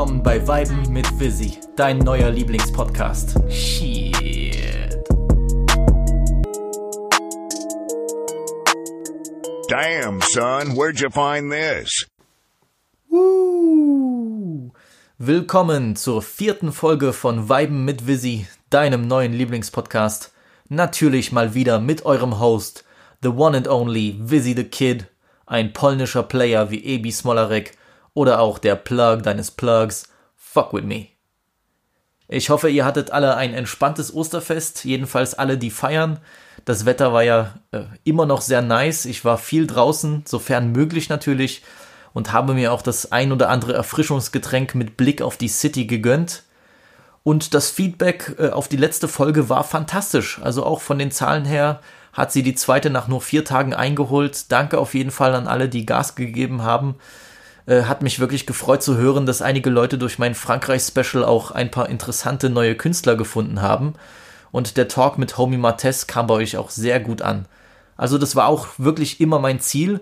willkommen bei Weiben mit Visi, dein neuer Lieblingspodcast. Shit. Damn, son, where'd you find this? Woo. Willkommen zur vierten Folge von Weiben mit Visi, deinem neuen Lieblingspodcast. Natürlich mal wieder mit eurem Host, the one and only Visi the Kid, ein polnischer Player wie Ebi Smolarek oder auch der Plug deines Plugs, Fuck with me. Ich hoffe, ihr hattet alle ein entspanntes Osterfest, jedenfalls alle, die feiern. Das Wetter war ja äh, immer noch sehr nice. Ich war viel draußen, sofern möglich natürlich, und habe mir auch das ein oder andere Erfrischungsgetränk mit Blick auf die City gegönnt. Und das Feedback äh, auf die letzte Folge war fantastisch. Also auch von den Zahlen her hat sie die zweite nach nur vier Tagen eingeholt. Danke auf jeden Fall an alle, die Gas gegeben haben. Äh, hat mich wirklich gefreut zu hören, dass einige Leute durch mein Frankreich-Special auch ein paar interessante neue Künstler gefunden haben. Und der Talk mit Homie Martes kam bei euch auch sehr gut an. Also das war auch wirklich immer mein Ziel,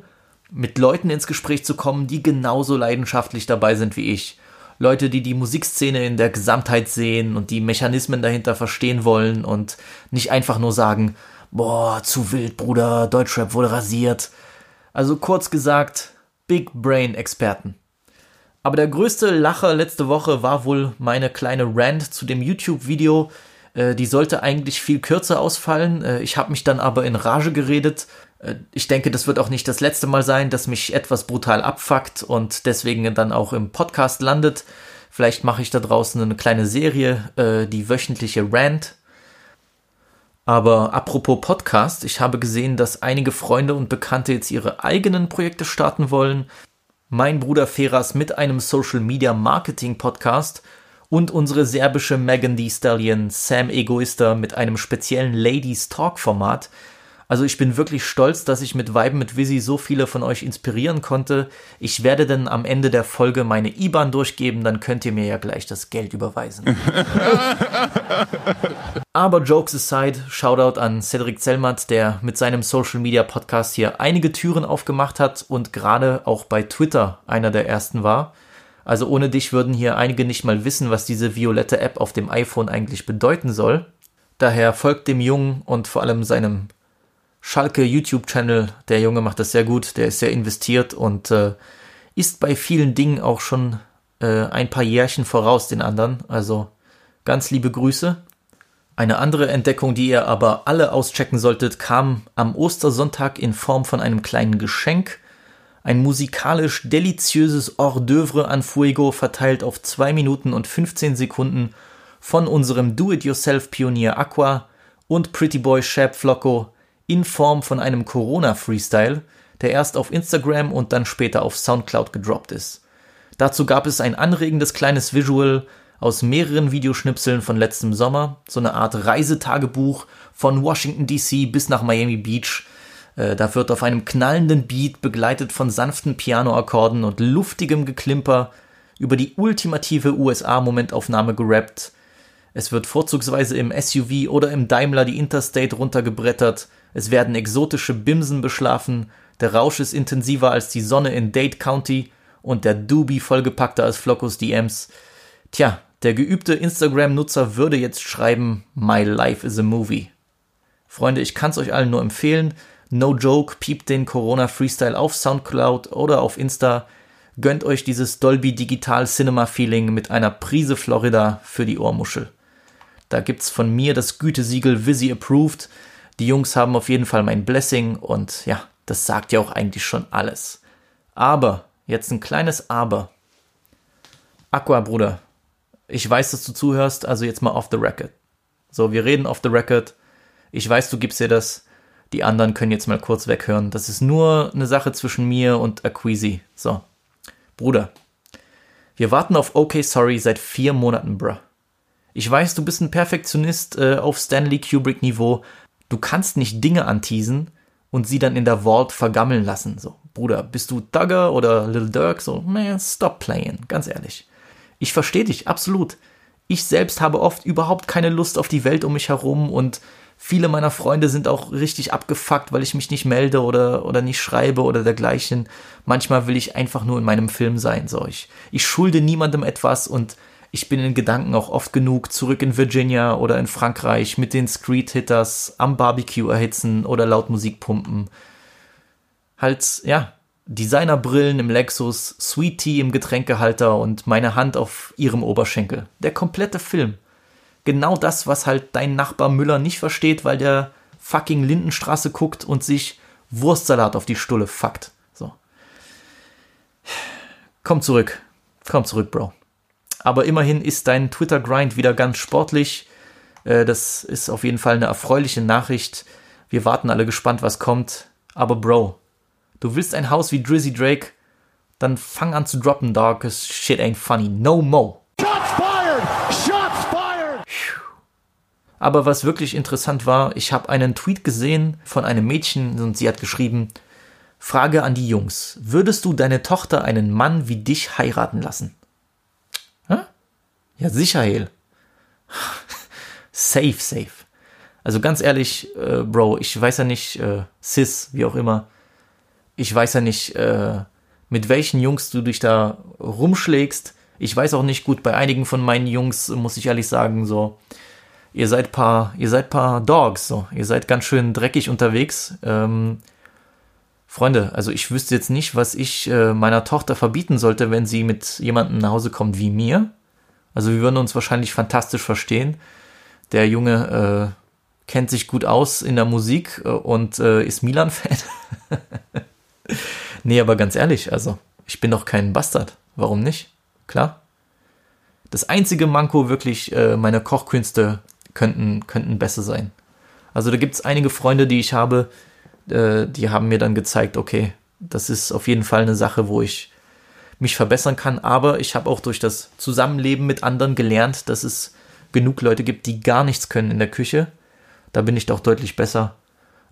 mit Leuten ins Gespräch zu kommen, die genauso leidenschaftlich dabei sind wie ich. Leute, die die Musikszene in der Gesamtheit sehen und die Mechanismen dahinter verstehen wollen und nicht einfach nur sagen, boah, zu wild, Bruder, Deutschrap wurde rasiert. Also kurz gesagt, Big Brain Experten. Aber der größte Lacher letzte Woche war wohl meine kleine Rant zu dem YouTube-Video. Äh, die sollte eigentlich viel kürzer ausfallen. Äh, ich habe mich dann aber in Rage geredet. Äh, ich denke, das wird auch nicht das letzte Mal sein, dass mich etwas brutal abfuckt und deswegen dann auch im Podcast landet. Vielleicht mache ich da draußen eine kleine Serie, äh, die wöchentliche Rant. Aber apropos Podcast, ich habe gesehen, dass einige Freunde und Bekannte jetzt ihre eigenen Projekte starten wollen. Mein Bruder Feras mit einem Social Media Marketing Podcast und unsere serbische Megan Thee Stallion Sam Egoister mit einem speziellen Ladies Talk Format, also ich bin wirklich stolz, dass ich mit Weiben mit Visi so viele von euch inspirieren konnte. Ich werde dann am Ende der Folge meine IBAN durchgeben, dann könnt ihr mir ja gleich das Geld überweisen. Aber Jokes aside, Shoutout an Cedric Zellmatt, der mit seinem Social Media Podcast hier einige Türen aufgemacht hat und gerade auch bei Twitter einer der ersten war. Also ohne dich würden hier einige nicht mal wissen, was diese violette App auf dem iPhone eigentlich bedeuten soll. Daher folgt dem Jungen und vor allem seinem Schalke YouTube-Channel. Der Junge macht das sehr gut, der ist sehr investiert und äh, ist bei vielen Dingen auch schon äh, ein paar Jährchen voraus den anderen. Also ganz liebe Grüße. Eine andere Entdeckung, die ihr aber alle auschecken solltet, kam am Ostersonntag in Form von einem kleinen Geschenk. Ein musikalisch deliziöses Hors d'oeuvre an Fuego verteilt auf 2 Minuten und 15 Sekunden von unserem Do-it-yourself-Pionier Aqua und Pretty Boy Shab Flocko in Form von einem Corona-Freestyle, der erst auf Instagram und dann später auf Soundcloud gedroppt ist. Dazu gab es ein anregendes kleines Visual aus mehreren Videoschnipseln von letztem Sommer, so eine Art Reisetagebuch von Washington DC bis nach Miami Beach. Äh, da wird auf einem knallenden Beat begleitet von sanften Pianoakkorden und luftigem Geklimper über die ultimative USA-Momentaufnahme gerappt. Es wird vorzugsweise im SUV oder im Daimler die Interstate runtergebrettert es werden exotische Bimsen beschlafen, der Rausch ist intensiver als die Sonne in Dade County und der Doobie vollgepackter als Floccos DMs. Tja, der geübte Instagram-Nutzer würde jetzt schreiben, My life is a movie. Freunde, ich kann's euch allen nur empfehlen. No joke, piept den Corona Freestyle auf Soundcloud oder auf Insta. Gönnt euch dieses Dolby Digital Cinema Feeling mit einer Prise Florida für die Ohrmuschel. Da gibt's von mir das Gütesiegel Visi Approved die Jungs haben auf jeden Fall mein Blessing und ja, das sagt ja auch eigentlich schon alles. Aber, jetzt ein kleines Aber. Aqua, Bruder, ich weiß, dass du zuhörst, also jetzt mal off the record. So, wir reden off the record. Ich weiß, du gibst dir das. Die anderen können jetzt mal kurz weghören. Das ist nur eine Sache zwischen mir und Acquisi. So. Bruder, wir warten auf OK Sorry seit vier Monaten, bruh. Ich weiß, du bist ein Perfektionist äh, auf Stanley Kubrick Niveau, Du kannst nicht Dinge anteasen und sie dann in der Vault vergammeln lassen. So, Bruder, bist du Duggar oder Little Dirk? So, man, stop playing, ganz ehrlich. Ich verstehe dich, absolut. Ich selbst habe oft überhaupt keine Lust auf die Welt um mich herum und Viele meiner Freunde sind auch richtig abgefuckt, weil ich mich nicht melde oder, oder nicht schreibe oder dergleichen. Manchmal will ich einfach nur in meinem Film sein, so ich. Ich schulde niemandem etwas und ich bin in Gedanken auch oft genug zurück in Virginia oder in Frankreich mit den Street Hitters am Barbecue erhitzen oder laut Musik pumpen. Halt, ja, Designerbrillen im Lexus, Sweet Tea im Getränkehalter und meine Hand auf ihrem Oberschenkel. Der komplette Film genau das, was halt dein Nachbar Müller nicht versteht, weil der fucking Lindenstraße guckt und sich Wurstsalat auf die Stulle fuckt. So. Komm zurück. Komm zurück, Bro. Aber immerhin ist dein Twitter-Grind wieder ganz sportlich. Äh, das ist auf jeden Fall eine erfreuliche Nachricht. Wir warten alle gespannt, was kommt. Aber Bro, du willst ein Haus wie Drizzy Drake? Dann fang an zu droppen, dog, cause shit ain't funny. No mo. Shots fired! Shots aber was wirklich interessant war, ich habe einen Tweet gesehen von einem Mädchen und sie hat geschrieben, Frage an die Jungs, würdest du deine Tochter einen Mann wie dich heiraten lassen? Hä? Ja, sicher, Hel. safe, safe. Also ganz ehrlich, äh, Bro, ich weiß ja nicht, äh, Sis, wie auch immer, ich weiß ja nicht, äh, mit welchen Jungs du dich da rumschlägst. Ich weiß auch nicht gut, bei einigen von meinen Jungs, muss ich ehrlich sagen, so, ihr seid paar, ihr seid paar Dogs, so, ihr seid ganz schön dreckig unterwegs. Ähm, Freunde, also ich wüsste jetzt nicht, was ich äh, meiner Tochter verbieten sollte, wenn sie mit jemandem nach Hause kommt wie mir. Also wir würden uns wahrscheinlich fantastisch verstehen. Der Junge äh, kennt sich gut aus in der Musik äh, und äh, ist Milan-Fan. nee, aber ganz ehrlich, also ich bin doch kein Bastard. Warum nicht? Klar. Das einzige Manko wirklich äh, meine Kochkünste könnten, könnten besser sein. Also da gibt es einige Freunde, die ich habe, äh, die haben mir dann gezeigt, okay, das ist auf jeden Fall eine Sache, wo ich mich verbessern kann. Aber ich habe auch durch das Zusammenleben mit anderen gelernt, dass es genug Leute gibt, die gar nichts können in der Küche. Da bin ich doch deutlich besser.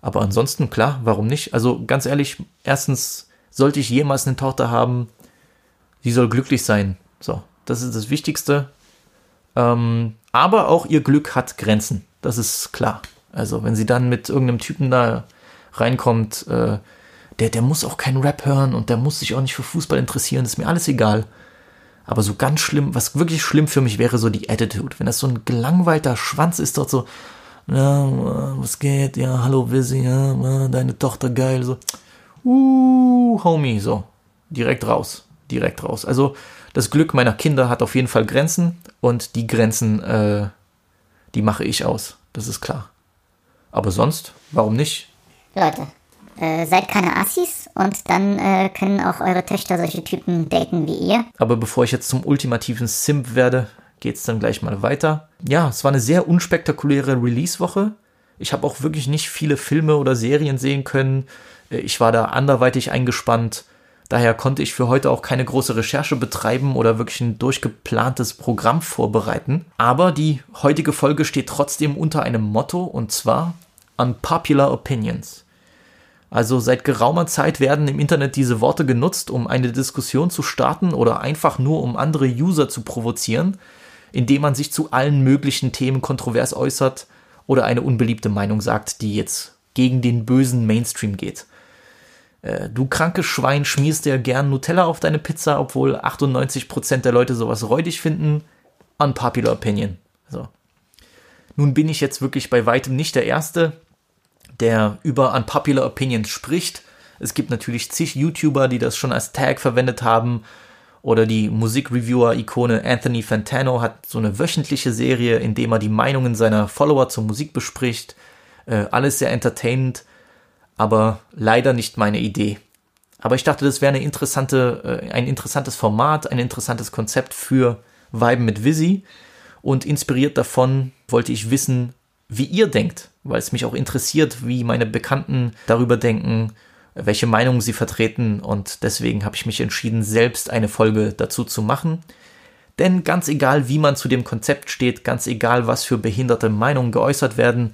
Aber ansonsten, klar, warum nicht? Also ganz ehrlich, erstens sollte ich jemals eine Tochter haben, die soll glücklich sein. So, das ist das Wichtigste. Ähm, aber auch ihr Glück hat Grenzen. Das ist klar. Also, wenn sie dann mit irgendeinem Typen da reinkommt, äh, der, der muss auch keinen Rap hören und der muss sich auch nicht für Fußball interessieren, ist mir alles egal. Aber so ganz schlimm, was wirklich schlimm für mich wäre, so die Attitude. Wenn das so ein gelangweilter Schwanz ist, dort so, ja, was geht, ja, hallo Visi, ja, deine Tochter geil, so, uh, Homie, so, direkt raus, direkt raus. Also, das Glück meiner Kinder hat auf jeden Fall Grenzen und die Grenzen, äh, die mache ich aus. Das ist klar. Aber sonst, warum nicht? Leute, äh, seid keine Assis und dann äh, können auch eure Töchter solche Typen daten wie ihr. Aber bevor ich jetzt zum ultimativen Simp werde, geht's dann gleich mal weiter. Ja, es war eine sehr unspektakuläre Release-Woche. Ich habe auch wirklich nicht viele Filme oder Serien sehen können. Äh, ich war da anderweitig eingespannt. Daher konnte ich für heute auch keine große Recherche betreiben oder wirklich ein durchgeplantes Programm vorbereiten. Aber die heutige Folge steht trotzdem unter einem Motto und zwar Unpopular Opinions. Also seit geraumer Zeit werden im Internet diese Worte genutzt, um eine Diskussion zu starten oder einfach nur um andere User zu provozieren, indem man sich zu allen möglichen Themen kontrovers äußert oder eine unbeliebte Meinung sagt, die jetzt gegen den bösen Mainstream geht. Äh, du krankes Schwein schmierst dir gern Nutella auf deine Pizza, obwohl 98% der Leute sowas räudig finden. Unpopular Opinion. So. Nun bin ich jetzt wirklich bei weitem nicht der Erste, der über Unpopular Opinions spricht. Es gibt natürlich zig YouTuber, die das schon als Tag verwendet haben. Oder die Musikreviewer-Ikone Anthony Fantano hat so eine wöchentliche Serie, in dem er die Meinungen seiner Follower zur Musik bespricht. Äh, alles sehr entertainend aber leider nicht meine Idee. Aber ich dachte, das wäre eine interessante, äh, ein interessantes Format, ein interessantes Konzept für Viben mit Visi. Und inspiriert davon wollte ich wissen, wie ihr denkt, weil es mich auch interessiert, wie meine Bekannten darüber denken, welche Meinungen sie vertreten. Und deswegen habe ich mich entschieden, selbst eine Folge dazu zu machen. Denn ganz egal, wie man zu dem Konzept steht, ganz egal, was für behinderte Meinungen geäußert werden,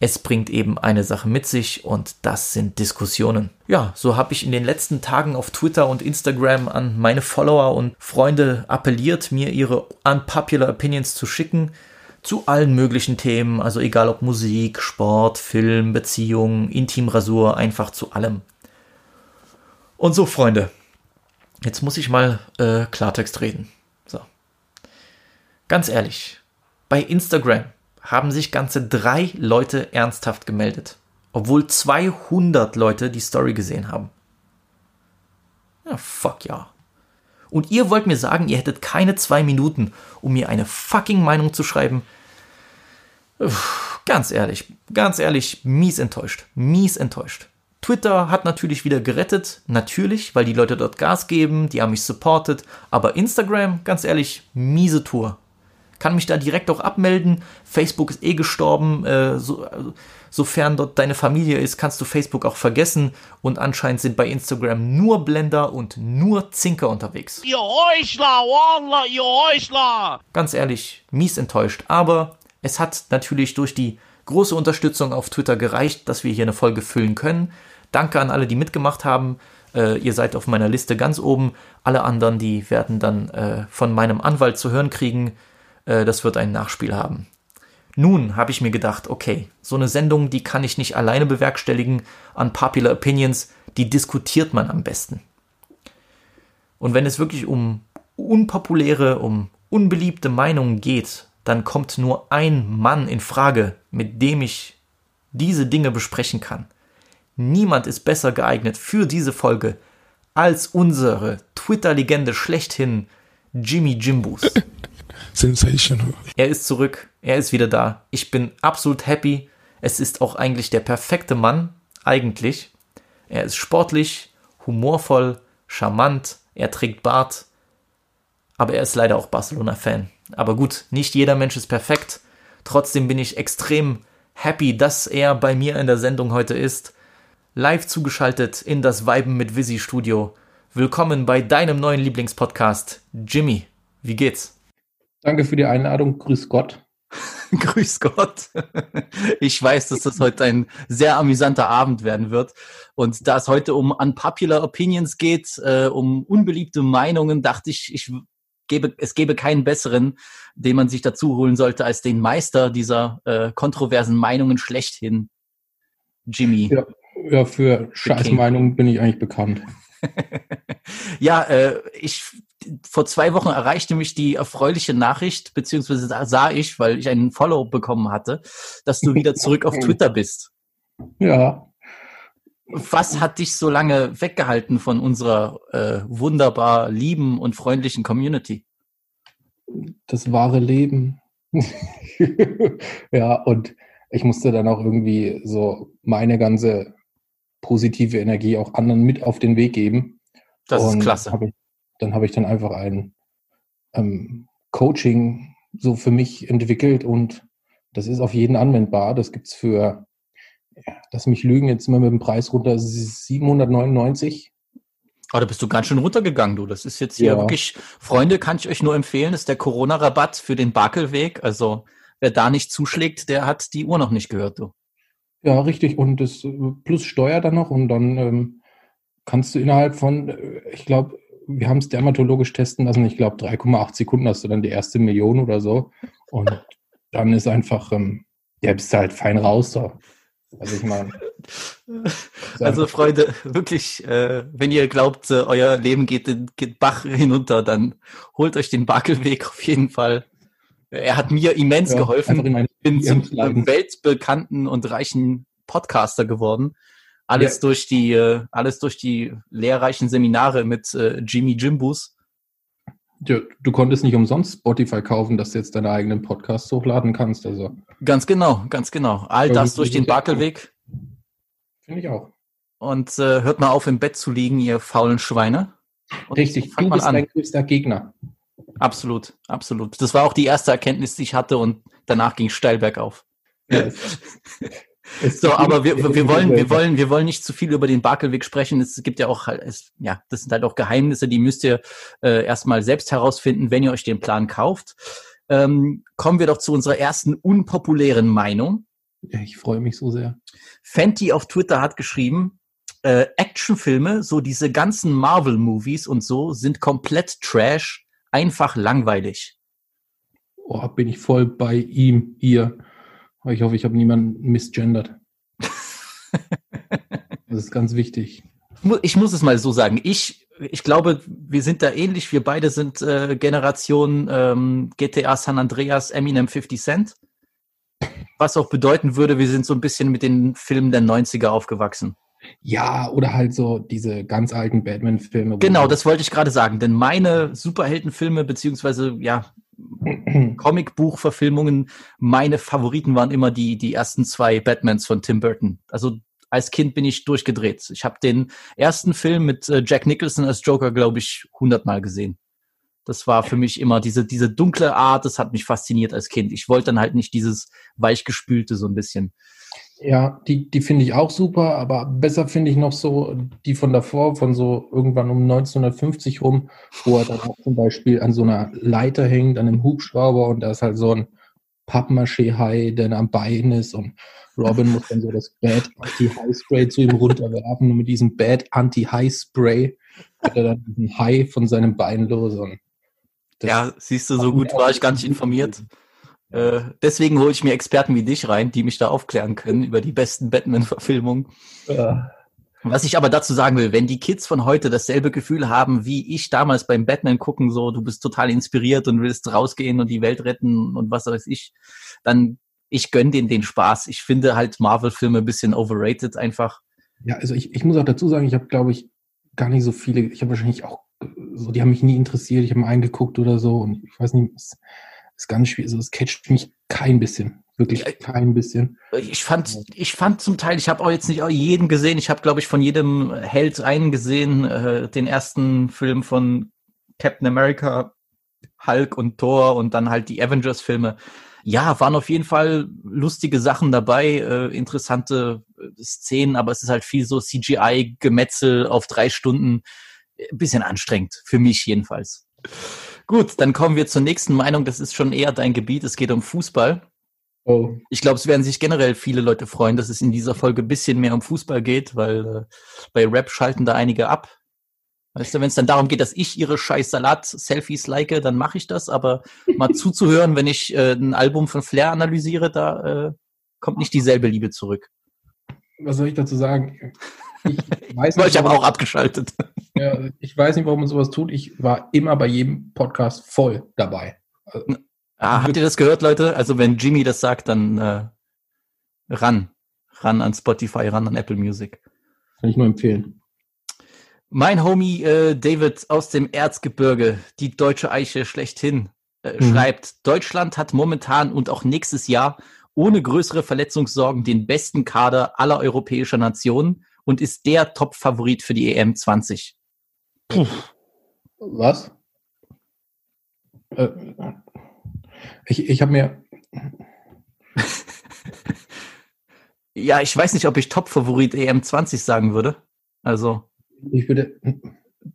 es bringt eben eine Sache mit sich und das sind Diskussionen. Ja, so habe ich in den letzten Tagen auf Twitter und Instagram an meine Follower und Freunde appelliert, mir ihre unpopular Opinions zu schicken. zu allen möglichen Themen, also egal ob Musik, Sport, Film, Beziehung, Intimrasur, einfach zu allem. Und so, Freunde, jetzt muss ich mal äh, Klartext reden. So. Ganz ehrlich, bei Instagram haben sich ganze drei Leute ernsthaft gemeldet, obwohl 200 Leute die Story gesehen haben. Ja, fuck ja. Und ihr wollt mir sagen, ihr hättet keine zwei Minuten, um mir eine fucking Meinung zu schreiben? Uff, ganz ehrlich, ganz ehrlich, mies enttäuscht. Mies enttäuscht. Twitter hat natürlich wieder gerettet, natürlich, weil die Leute dort Gas geben, die haben mich supportet, aber Instagram, ganz ehrlich, miese Tour kann mich da direkt auch abmelden. Facebook ist eh gestorben. Äh, so, sofern dort deine Familie ist, kannst du Facebook auch vergessen. Und anscheinend sind bei Instagram nur Blender und nur Zinker unterwegs. Ihr Heuchler, Wallah, ihr Heuchler! Ganz ehrlich, mies enttäuscht. Aber es hat natürlich durch die große Unterstützung auf Twitter gereicht, dass wir hier eine Folge füllen können. Danke an alle, die mitgemacht haben. Äh, ihr seid auf meiner Liste ganz oben. Alle anderen, die werden dann äh, von meinem Anwalt zu hören kriegen. Äh, das wird ein Nachspiel haben. Nun habe ich mir gedacht, okay, so eine Sendung, die kann ich nicht alleine bewerkstelligen. An Popular Opinions, die diskutiert man am besten. Und wenn es wirklich um unpopuläre, um unbeliebte Meinungen geht, dann kommt nur ein Mann in Frage, mit dem ich diese Dinge besprechen kann. Niemand ist besser geeignet für diese Folge als unsere Twitter-Legende schlechthin, Jimmy Jimbus. Sensational. Er ist zurück. Er ist wieder da. Ich bin absolut happy. Es ist auch eigentlich der perfekte Mann. Eigentlich. Er ist sportlich, humorvoll, charmant. Er trägt Bart. Aber er ist leider auch Barcelona-Fan. Aber gut, nicht jeder Mensch ist perfekt. Trotzdem bin ich extrem happy, dass er bei mir in der Sendung heute ist. Live zugeschaltet in das Weiben mit Visi Studio. Willkommen bei deinem neuen Lieblingspodcast. Jimmy, wie geht's? Danke für die Einladung. Grüß Gott. Grüß Gott. Ich weiß, dass das heute ein sehr amüsanter Abend werden wird. Und da es heute um unpopular Opinions geht, äh, um unbeliebte Meinungen, dachte ich, ich gebe, es gäbe keinen besseren, den man sich dazu holen sollte, als den Meister dieser äh, kontroversen Meinungen schlechthin, Jimmy. Ja, ja für Scheißmeinungen bin ich eigentlich bekannt. ja, äh, ich vor zwei Wochen erreichte mich die erfreuliche Nachricht, beziehungsweise sah ich, weil ich einen Follow bekommen hatte, dass du wieder zurück auf Twitter bist. Ja. Was hat dich so lange weggehalten von unserer äh, wunderbar lieben und freundlichen Community? Das wahre Leben. ja, und ich musste dann auch irgendwie so meine ganze positive Energie auch anderen mit auf den Weg geben. Das und ist klasse. Hab ich, dann habe ich dann einfach ein ähm, Coaching so für mich entwickelt und das ist auf jeden anwendbar. Das gibt es für, ja, lass mich lügen, jetzt immer mit dem Preis runter, 799. Aber da bist du ganz schön runtergegangen, du. Das ist jetzt hier ja. wirklich, Freunde, kann ich euch nur empfehlen, das ist der Corona-Rabatt für den Bakelweg. Also wer da nicht zuschlägt, der hat die Uhr noch nicht gehört, du. Ja, richtig. Und das äh, plus Steuer dann noch und dann ähm, kannst du innerhalb von, äh, ich glaube, wir haben es dermatologisch testen lassen. Ich glaube, 3,8 Sekunden hast du dann die erste Million oder so. Und dann ist einfach, ähm, ja, bist halt fein raus da. Also ich meine. Also Freunde, wirklich, äh, wenn ihr glaubt, äh, euer Leben geht, geht Bach hinunter, dann holt euch den Bakelweg auf jeden Fall. Er hat mir immens ja, geholfen. Ich bin zum weltbekannten und reichen Podcaster geworden. Alles ja. durch die, äh, alles durch die lehrreichen Seminare mit äh, Jimmy Jimbus. Ja, du konntest nicht umsonst Spotify kaufen, dass du jetzt deine eigenen Podcasts hochladen kannst. Also. Ganz genau, ganz genau. All ja, das durch den Bakelweg. Finde ich auch. Und äh, hört mal auf, im Bett zu liegen, ihr faulen Schweine. Und Richtig, du bist dein größter Gegner. Absolut, absolut. Das war auch die erste Erkenntnis, die ich hatte und danach ging es steil bergauf. Ja. so, aber wir, wir wollen, wir wollen, wir wollen nicht zu viel über den Bakelweg sprechen. Es gibt ja auch, es, ja, das sind halt auch Geheimnisse, die müsst ihr äh, erstmal selbst herausfinden, wenn ihr euch den Plan kauft. Ähm, kommen wir doch zu unserer ersten unpopulären Meinung. Ich freue mich so sehr. Fenty auf Twitter hat geschrieben, äh, Actionfilme, so diese ganzen Marvel-Movies und so, sind komplett Trash, einfach langweilig. oh, bin ich voll bei ihm, ihr. Ich hoffe, ich habe niemanden misgendert. das ist ganz wichtig. Ich muss es mal so sagen. Ich, ich glaube, wir sind da ähnlich. Wir beide sind äh, Generation ähm, GTA San Andreas, Eminem 50 Cent. Was auch bedeuten würde, wir sind so ein bisschen mit den Filmen der 90er aufgewachsen. Ja, oder halt so diese ganz alten Batman-Filme. Genau, das wollte ich gerade sagen. Denn meine Superheldenfilme, beziehungsweise ja, Comicbuchverfilmungen, meine Favoriten waren immer die, die ersten zwei Batmans von Tim Burton. Also als Kind bin ich durchgedreht. Ich habe den ersten Film mit äh, Jack Nicholson als Joker, glaube ich, hundertmal gesehen. Das war für mich immer diese, diese dunkle Art, das hat mich fasziniert als Kind. Ich wollte dann halt nicht dieses weichgespülte so ein bisschen. Ja, die, die finde ich auch super, aber besser finde ich noch so die von davor, von so irgendwann um 1950 rum, wo er dann auch zum Beispiel an so einer Leiter hängt, an einem Hubschrauber und da ist halt so ein Pappmaché-Hai, der am Bein ist und Robin muss dann so das Bad Anti-High-Spray zu ihm runterwerfen und mit diesem Bad Anti-High-Spray wird er dann diesen Hai von seinem Bein los. Und ja, siehst du, so gut war ich gar nicht informiert. Äh, deswegen hole ich mir Experten wie dich rein, die mich da aufklären können über die besten Batman-Verfilmungen. Ja. Was ich aber dazu sagen will, wenn die Kids von heute dasselbe Gefühl haben, wie ich damals beim Batman gucken, so du bist total inspiriert und willst rausgehen und die Welt retten und was weiß ich, dann ich gönne denen den Spaß. Ich finde halt Marvel-Filme ein bisschen overrated einfach. Ja, also ich, ich muss auch dazu sagen, ich habe, glaube ich, gar nicht so viele, ich habe wahrscheinlich auch, so, die haben mich nie interessiert, ich habe mal eingeguckt oder so und ich weiß nicht, ist ganz schwierig, also es catcht mich kein bisschen. Wirklich kein bisschen. Ich fand, ich fand zum Teil, ich habe auch jetzt nicht jeden gesehen. Ich habe, glaube ich, von jedem Held einen gesehen. Äh, den ersten Film von Captain America, Hulk und Thor und dann halt die Avengers-Filme. Ja, waren auf jeden Fall lustige Sachen dabei, äh, interessante äh, Szenen, aber es ist halt viel so CGI-Gemetzel auf drei Stunden. Ein bisschen anstrengend, für mich jedenfalls. Gut, dann kommen wir zur nächsten Meinung. Das ist schon eher dein Gebiet. Es geht um Fußball. Oh. Ich glaube, es werden sich generell viele Leute freuen, dass es in dieser Folge ein bisschen mehr um Fußball geht, weil äh, bei Rap schalten da einige ab. Weißt du, wenn es dann darum geht, dass ich ihre scheiß Salat-Selfies like, dann mache ich das. Aber mal zuzuhören, wenn ich äh, ein Album von Flair analysiere, da äh, kommt nicht dieselbe Liebe zurück. Was soll ich dazu sagen? Ich weiß nicht, ich habe auch abgeschaltet. Ja, ich weiß nicht, warum man sowas tut. Ich war immer bei jedem Podcast voll dabei. Ah, habt ihr das gehört, Leute? Also wenn Jimmy das sagt, dann äh, ran. Ran an Spotify, ran an Apple Music. Kann ich nur empfehlen. Mein Homie äh, David aus dem Erzgebirge, die deutsche Eiche schlechthin, äh, mhm. schreibt, Deutschland hat momentan und auch nächstes Jahr ohne größere Verletzungssorgen den besten Kader aller europäischer Nationen und ist der Top-Favorit für die EM 20. Puh. Was? Äh, ich, ich habe mir. ja, ich weiß nicht, ob ich Top-Favorit EM20 sagen würde. Also. Ich würde.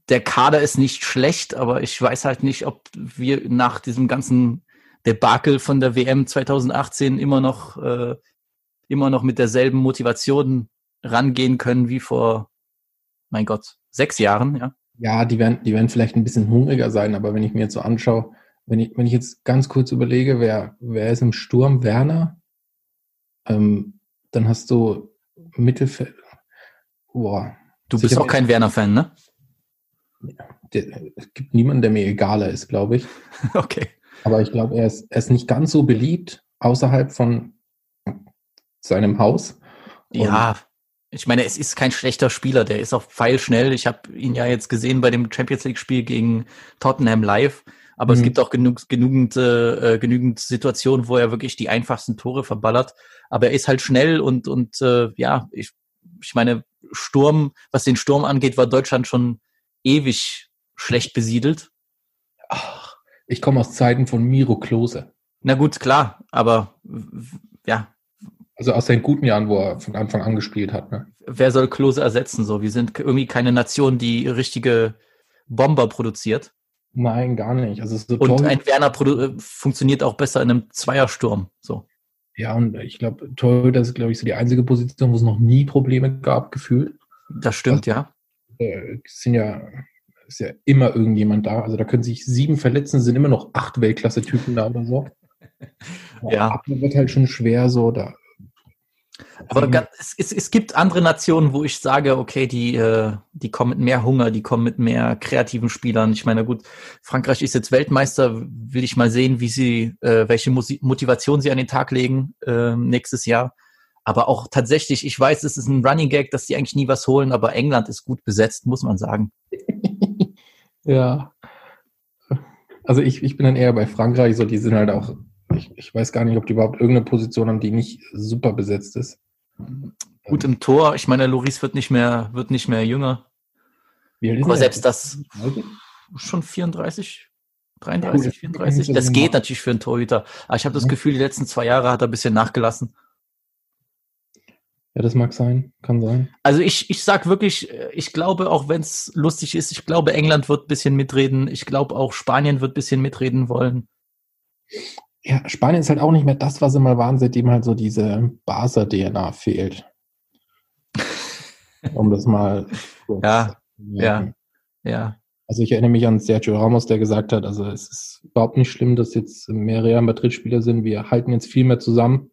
Der Kader ist nicht schlecht, aber ich weiß halt nicht, ob wir nach diesem ganzen Debakel von der WM 2018 immer noch, äh, immer noch mit derselben Motivation rangehen können wie vor, mein Gott, sechs Jahren, ja. Ja, die werden, die werden vielleicht ein bisschen hungriger sein, aber wenn ich mir jetzt so anschaue, wenn ich, wenn ich jetzt ganz kurz überlege, wer, wer ist im Sturm? Werner? Ähm, dann hast du Mittelfeld. Boah. Du bist auch kein Werner-Fan, ne? es gibt niemanden, der mir egaler ist, glaube ich. okay. Aber ich glaube, er ist, er ist nicht ganz so beliebt außerhalb von seinem Haus. Und ja, ich meine, es ist kein schlechter Spieler, der ist auch pfeilschnell. Ich habe ihn ja jetzt gesehen bei dem Champions League-Spiel gegen Tottenham Live. Aber mhm. es gibt auch genug, genügend, äh, genügend Situationen, wo er wirklich die einfachsten Tore verballert. Aber er ist halt schnell und, und äh, ja, ich, ich meine, Sturm, was den Sturm angeht, war Deutschland schon ewig schlecht besiedelt. Ach, ich komme aus Zeiten von Miro Klose. Na gut, klar, aber ja. Also aus seinen guten Jahren, wo er von Anfang an gespielt hat. Ne? Wer soll Klose ersetzen? So, wir sind irgendwie keine Nation, die richtige Bomber produziert. Nein, gar nicht. Also so und ein Werner äh, funktioniert auch besser in einem Zweiersturm. So. Ja, und ich glaube, Torhüter ist, glaube ich, so die einzige Position, wo es noch nie Probleme gab, gefühlt. Das stimmt, also, ja. Äh, sind ja, ist ja immer irgendjemand da. Also da können sich sieben verletzen, sind immer noch acht Weltklasse-Typen da oder so. Ja. Aber wird halt schon schwer so da. Aber Ähm, ganz, es, es, es gibt andere Nationen, wo ich sage, okay, die, äh, die kommen mit mehr Hunger, die kommen mit mehr kreativen Spielern. Ich meine, gut, Frankreich ist jetzt Weltmeister, will ich mal sehen, wie sie, äh, welche Musi Motivation sie an den Tag legen äh, nächstes Jahr. Aber auch tatsächlich, ich weiß, es ist ein Running Gag, dass die eigentlich nie was holen, aber England ist gut besetzt, muss man sagen. Ja. Also ich, ich bin dann eher bei Frankreich, so die sind halt auch, ich, ich weiß gar nicht, ob die überhaupt irgendeine Position haben, die nicht super besetzt ist. Gut im Tor. Ich meine, Loris wird nicht mehr, wird nicht mehr jünger. Aber er selbst das schon 34, 33, 34. Das geht natürlich für einen Torhüter. Aber ich habe das. Gefühl, die letzten zwei Jahre hat er ein bisschen nachgelassen. Ja, das mag sein, kann sein. Also ich, ich sag wirklich, ich glaube, auch wenn es lustig ist, ich glaube, England wird ein bisschen mitreden. Ich glaube auch Spanien wird ein bisschen mitreden wollen. Ja, Spanien ist halt auch nicht mehr das, was sie mal waren, seitdem halt so diese Barca-DNA fehlt. Um das mal kurz Ja, zu merken. Ja. Also ich erinnere mich an Sergio Ramos, der gesagt hat, also es ist überhaupt nicht schlimm, dass jetzt mehr Real Madrid-Spieler sind. Wir halten jetzt viel mehr zusammen.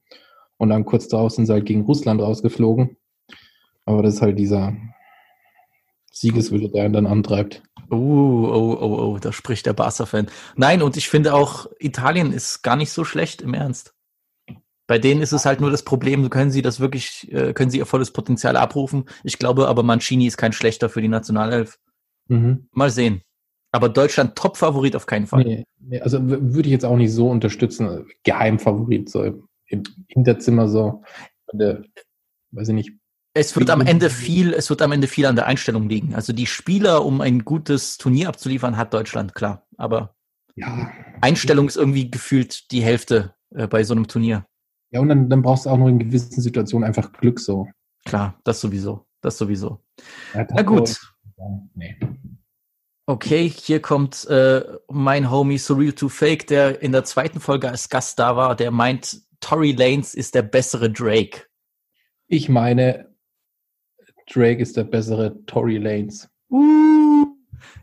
Und dann kurz darauf sind sie halt gegen Russland rausgeflogen. Aber das ist halt dieser Siegeswille, der ihn dann antreibt. Oh, oh, oh, oh, da spricht der Barca-Fan. Nein, und ich finde auch, Italien ist gar nicht so schlecht im Ernst. Bei denen ist es halt nur das Problem, können sie das wirklich, äh, können sie ihr volles Potenzial abrufen. Ich glaube aber, Mancini ist kein schlechter für die Nationalelf. Mhm. Mal sehen. Aber Deutschland Top-Favorit auf keinen Fall. Nee, nee, also würde ich jetzt auch nicht so unterstützen. Geheimfavorit, so im, im Hinterzimmer so. Der, weiß ich nicht. Es wird am Ende viel, es wird am Ende viel an der Einstellung liegen. Also die Spieler, um ein gutes Turnier abzuliefern, hat Deutschland, klar. Aber Ja. Einstellung ist irgendwie gefühlt die Hälfte äh, bei so einem Turnier. Ja, und dann, dann brauchst du auch noch in gewissen Situationen einfach Glück so. Klar, das sowieso. Das sowieso. Ja, Na gut. Nee. Okay, hier kommt äh, mein Homie Surreal to Fake, der in der zweiten Folge als Gast da war, der meint, Tory Lanes ist der bessere Drake. Ich meine, Drake ist der bessere Tory Lanes.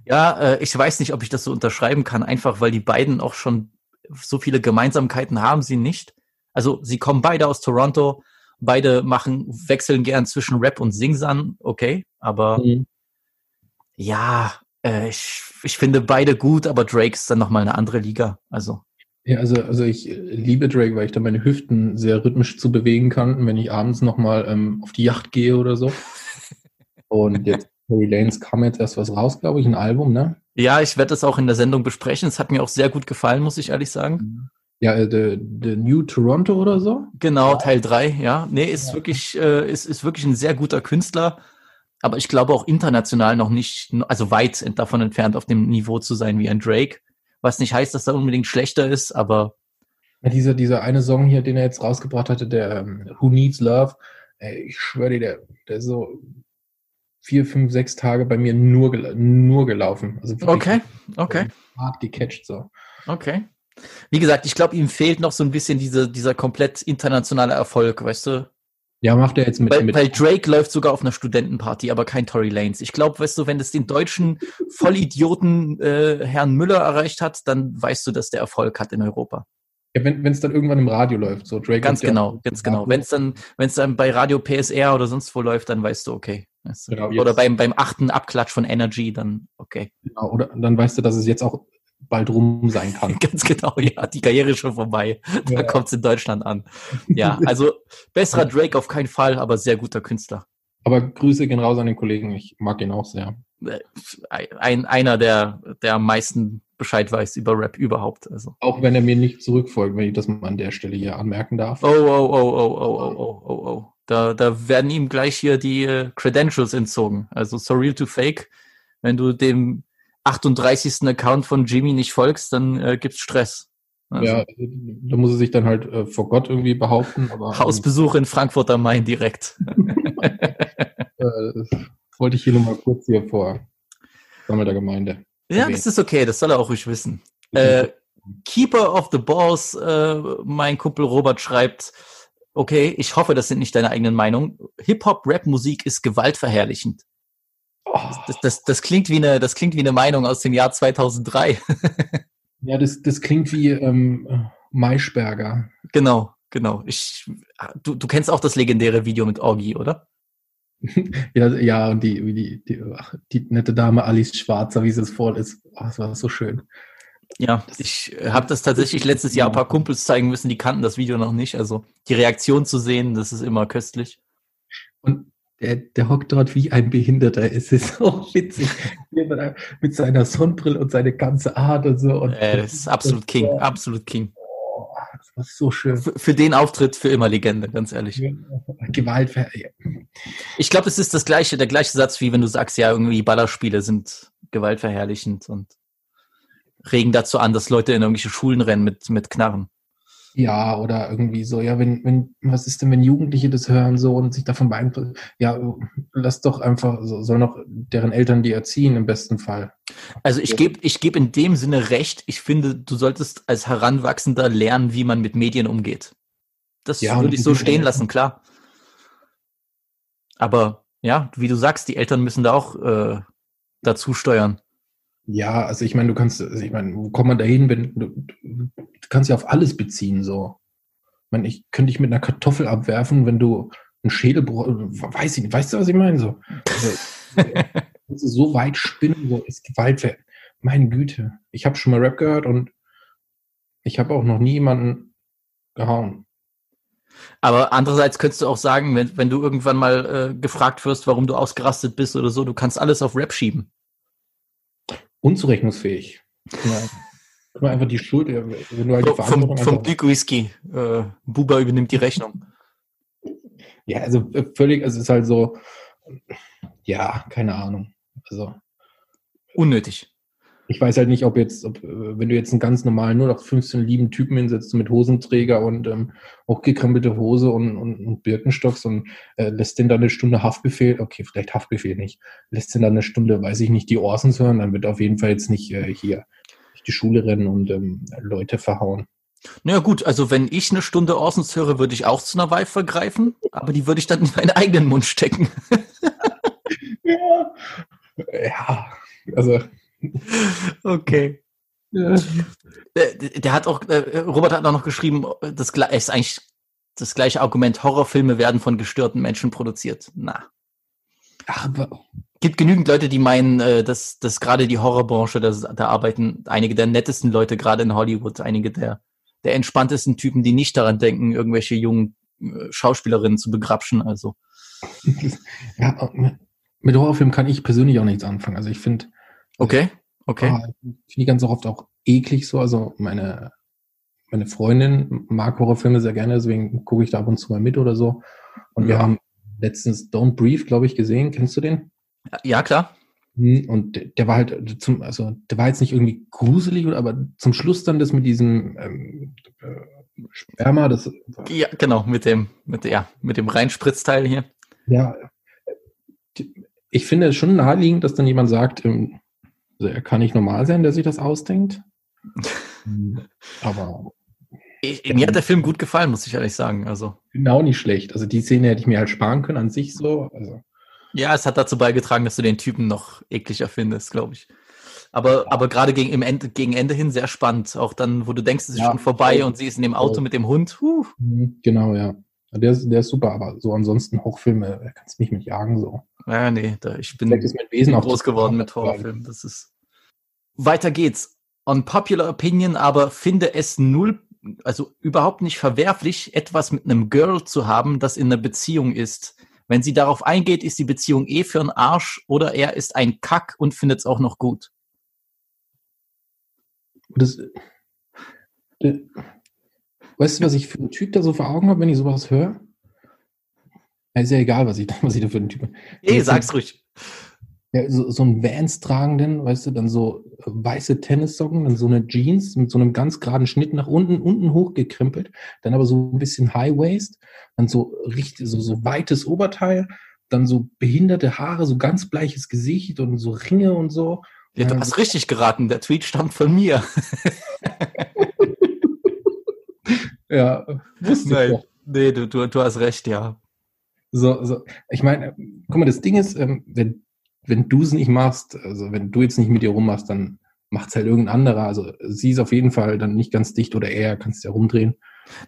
Ja, äh, ich weiß nicht, ob ich das so unterschreiben kann, einfach weil die beiden auch schon so viele Gemeinsamkeiten haben sie nicht. Also sie kommen beide aus Toronto, beide machen, wechseln gern zwischen Rap und Singsan, okay, aber Mhm. ja, äh, ich, ich finde beide gut, aber Drake ist dann nochmal eine andere Liga. Also, Ja, also, also ich äh, liebe Drake, weil ich da meine Hüften sehr rhythmisch zu bewegen kann, wenn ich abends nochmal ähm, auf die Yacht gehe oder so. Und jetzt Tory Lanes kam jetzt erst was raus, glaube ich, ein Album, ne? ja, ich werde das auch in der Sendung besprechen. Es hat mir auch sehr gut gefallen, muss ich ehrlich sagen. Ja, äh, the, the New Toronto oder so. Genau, Teil drei. ja. Nee, ist wirklich, äh, ist, ist wirklich ein sehr guter Künstler. Aber ich glaube auch international noch nicht, also weit davon entfernt, auf dem Niveau zu sein wie ein Drake. Was nicht heißt, dass er unbedingt schlechter ist, aber Ja, dieser, dieser eine Song hier, den er jetzt rausgebracht hatte, der ähm, Who Needs Love, ey, ich schwöre dir, der, der ist so vier, fünf, sechs Tage bei mir nur, gel nur gelaufen. Also okay, okay, hart gecatcht so. okay. Wie gesagt, ich glaube, ihm fehlt noch so ein bisschen diese, dieser komplett internationale Erfolg, weißt du? Ja, macht er jetzt mit, Weil, mit weil Drake läuft sogar auf einer Studentenparty, aber kein Tory Lanes. Ich glaube, weißt du, wenn es den deutschen Vollidioten äh, Herrn Müller erreicht hat, dann weißt du, dass der Erfolg hat in Europa. ja, wenn es dann irgendwann im Radio läuft, so Drake. Ganz genau, ganz genau. Wenn es dann, wenn es dann bei Radio PSR oder sonst wo läuft, dann weißt du, okay. Weißt du? Genau, oder beim, beim achten Abklatsch von Energy, dann okay. Genau, oder dann weißt du, dass es jetzt auch bald rum sein kann. Ganz genau, ja, die Karriere ist schon vorbei. Da Ja. kommt's in Deutschland an. Ja, also besserer Drake auf keinen Fall, aber sehr guter Künstler. Aber Grüße gehen raus an den Kollegen, ich mag ihn auch sehr. Äh, Ein, einer, der, der am meisten Bescheid weiß über Rap überhaupt. Also. Auch wenn er mir nicht zurückfolgt, wenn ich das mal an der Stelle hier anmerken darf. Oh, oh, oh, oh, oh, oh, oh, oh, oh. Da, da werden ihm gleich hier die äh, Credentials entzogen. Also Surreal to Fake. Wenn du dem 38. Account von Jimmy nicht folgst, dann äh, gibt's Stress. Also, Ja, da muss er sich dann halt äh, vor Gott irgendwie behaupten. Aber, Hausbesuch in Frankfurt am Main direkt. Äh, das wollte ich hier nur mal kurz hier vor Sammel der Gemeinde. Ja, Okay. das ist okay, das soll er auch ruhig wissen. Äh, Keeper of the Balls, äh, mein Kumpel Robert schreibt, okay, ich hoffe, das sind nicht deine eigenen Meinungen. Hip-Hop-Rap-Musik ist gewaltverherrlichend. Oh, Das, das, das, klingt wie eine, das klingt wie eine Meinung aus dem Jahr 2003. ja, das, das klingt wie, ähm, Maischberger. Genau, genau. Ich, du, du kennst auch das legendäre Video mit Orgi, oder? ja, ja, und die, die, die, ach, die nette Dame Alice Schwarzer, wie sie es voll ist. Oh, das war so schön. Ja, ich habe das tatsächlich letztes Jahr ein paar Kumpels zeigen müssen, die kannten das Video noch nicht. Also die Reaktion zu sehen, das ist immer köstlich. Und der, der hockt dort wie ein Behinderter. Es ist so witzig. Mit seiner Sonnenbrille und seine ganze Art und so. Und äh, das ist absolut King, absolut King. Oh, das war so schön. Für, für, den Auftritt für immer Legende, ganz ehrlich. Gewalt. Ich glaube, es ist das gleiche, der gleiche Satz, wie wenn du sagst, ja, irgendwie Ballerspiele sind gewaltverherrlichend und regen dazu an, dass Leute in irgendwelche Schulen rennen mit, mit Knarren. Ja, oder irgendwie so, ja, wenn, wenn, was ist denn, wenn Jugendliche das hören so und sich davon beeinflussen? Ja, lass doch einfach, so, soll noch deren Eltern die erziehen im besten Fall. Also ich gebe ich geb in dem Sinne recht, ich finde, du solltest als Heranwachsender lernen, wie man mit Medien umgeht. Das ja, würde ich so stehen lassen, klar. Aber ja, wie du sagst, die Eltern müssen da auch äh, dazu steuern. Ja, also ich meine, du kannst, also ich meine, wo kommt man da hin, wenn du, du kannst ja auf alles beziehen, so. Ich meine, ich könnte dich mit einer Kartoffel abwerfen, wenn du einen Schädel, weiß ich nicht, weißt du, was ich meine? So, also, so weit spinnen, so ist Gewalt, meine Güte. Ich habe schon mal Rap gehört und ich habe auch noch nie jemanden gehauen. Aber andererseits könntest du auch sagen, wenn, wenn du irgendwann mal äh, gefragt wirst, warum du ausgerastet bist oder so, du kannst alles auf Rap schieben unzurechnungsfähig. Ja. einfach die Schuld, wenn du halt die Verantwortung Vom, vom Big Whisky. Äh, Buba übernimmt die Rechnung. Ja, also äh, völlig, also es ist halt so, ja, keine Ahnung. Also. Unnötig. Ich weiß halt nicht, ob jetzt, ob, äh, wenn du jetzt einen ganz normalen, nur noch 15 lieben Typen hinsetzt mit Hosenträger und ähm, hochgekrempelte Hose und, und, und Birkenstocks und äh, lässt den dann eine Stunde Haftbefehl, okay, vielleicht Haftbefehl nicht, lässt den dann eine Stunde, weiß ich nicht, die Orsons hören, dann wird auf jeden Fall jetzt nicht äh, hier durch die Schule rennen und ähm, Leute verhauen. Naja gut, also wenn ich eine Stunde Orsons höre, würde ich auch zu einer Weife greifen, aber die würde ich dann in meinen eigenen Mund stecken. ja. ja, also Okay. Ja. Der, der, hat auch, äh, Robert hat auch noch geschrieben, das ist eigentlich das gleiche Argument, Horrorfilme werden von gestörten Menschen produziert. Na. Aber gibt genügend Leute, die meinen, äh, dass, dass gerade die Horrorbranche, dass, da arbeiten einige der nettesten Leute gerade in Hollywood, einige der, der entspanntesten Typen, die nicht daran denken, irgendwelche jungen äh, Schauspielerinnen zu begrapschen. Also. Ja, mit Horrorfilmen kann ich persönlich auch nichts anfangen. Also ich finde, Okay, okay. Ah, ich finde die ganz oft auch eklig so. Also meine, meine Freundin mag Horrorfilme sehr gerne, deswegen gucke ich da ab und zu mal mit oder so. Und ja. wir haben letztens Don't Breathe, glaube ich, gesehen. Kennst du den? Ja, klar. Hm, und der war halt zum, also der war jetzt nicht irgendwie gruselig, aber zum Schluss dann das mit diesem ähm, äh, Sperma, das. Ja, genau, mit dem, mit, ja, mit dem Reinspritzteil hier. Ja, ich finde es schon naheliegend, dass dann jemand sagt, ähm, also er kann nicht normal sein, der sich das ausdenkt. Aber. Ich, mir hat der Film gut gefallen, muss ich ehrlich sagen. Also. Genau nicht schlecht. Also die Szene hätte ich mir halt sparen können an sich so. Also. Ja, es hat dazu beigetragen, dass du den Typen noch ekliger findest, glaube ich. Aber, aber gerade gegen, im Ende, gegen Ende hin sehr spannend. Auch dann, wo du denkst, es ist ja, schon vorbei und sie ist in dem Auto mit dem Hund. Huh. Mhm, genau, ja. Der ist, der ist super, aber so ansonsten Hochfilme, kannst mich mit jagen so. Ja, nee, da, ich bin, bin groß geworden mit Horrorfilmen. Das ist. Weiter geht's. On popular opinion, aber finde es null, also überhaupt nicht verwerflich, etwas mit einem Girl zu haben, das in einer Beziehung ist. Wenn sie darauf eingeht, ist die Beziehung eh für einen Arsch oder er ist ein Kack und findet es auch noch gut. Das, das, weißt du, was ich für einen Typ da so vor Augen habe, wenn ich sowas höre? Ja, ist ja egal, was ich, was ich da für einen Typ habe. Nee, sag's ruhig. Ja, so, so einen Vans tragenden, weißt du, dann so äh, weiße Tennissocken, dann so eine Jeans mit so einem ganz geraden Schnitt nach unten, unten hochgekrempelt, dann aber so ein bisschen High Waist, dann so richtig, so, so weites Oberteil, dann so behinderte Haare, so ganz bleiches Gesicht und so Ringe und so. Ja, du hast richtig geraten, der Tweet stammt von mir. ja, wusste Nein. ich doch. Nee, du, du, du hast recht, ja. So, so. Ich meine, guck mal, das Ding ist, ähm, wenn, wenn du es nicht machst, also wenn du jetzt nicht mit dir rummachst, dann macht's halt irgendein anderer. Also sie ist auf jeden Fall dann nicht ganz dicht oder er, kannst ja rumdrehen.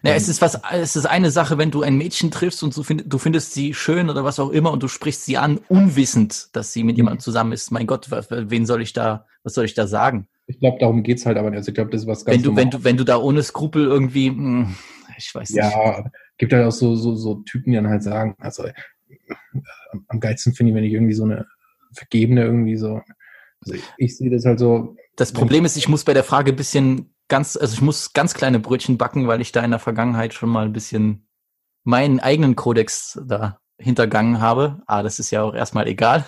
Naja, es ist was, es ist eine Sache, wenn du ein Mädchen triffst und du, find, du findest sie schön oder was auch immer und du sprichst sie an, unwissend, dass sie mit jemandem zusammen ist. Mein Gott, wen soll ich da, was soll ich da sagen? Ich glaube, darum geht's halt aber. Also ich glaube, das ist was ganz Wenn du, wenn Normales. du, wenn du da ohne Skrupel irgendwie, hm, ich weiß nicht. Ja, gibt halt auch so, so, so Typen, die dann halt sagen, also äh, am- geilsten finde ich, wenn ich irgendwie so eine Vergebene irgendwie so, also ich, ich sehe das halt so, Das Problem ist, ich muss bei der Frage ein bisschen ganz, also ich muss ganz kleine Brötchen backen, weil ich da in der Vergangenheit schon mal ein bisschen meinen eigenen Kodex da hintergangen habe. Ah, das ist ja auch erstmal egal.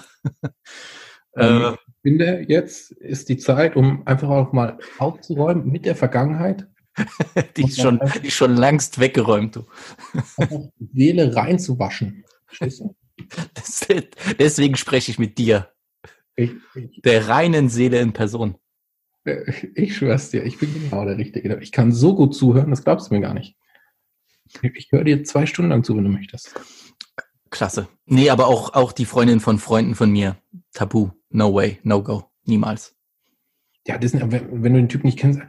äh, ich finde, jetzt ist die Zeit, um einfach auch mal aufzuräumen mit der Vergangenheit, die ist schon, die ist schon langst weggeräumt, du. Seele reinzuwaschen. Das, deswegen spreche ich mit dir, Ich, ich, der reinen Seele in Person. ich schwör's dir, ich bin genau der Richtige. Ich kann so gut zuhören, das glaubst du mir gar nicht. Ich höre dir zwei Stunden lang zu, wenn du möchtest. Klasse. Nee, aber auch, auch die Freundin von Freunden von mir. Tabu. No way. No go. Niemals. Ja, das, sind- wenn, wenn du den Typ nicht kennst,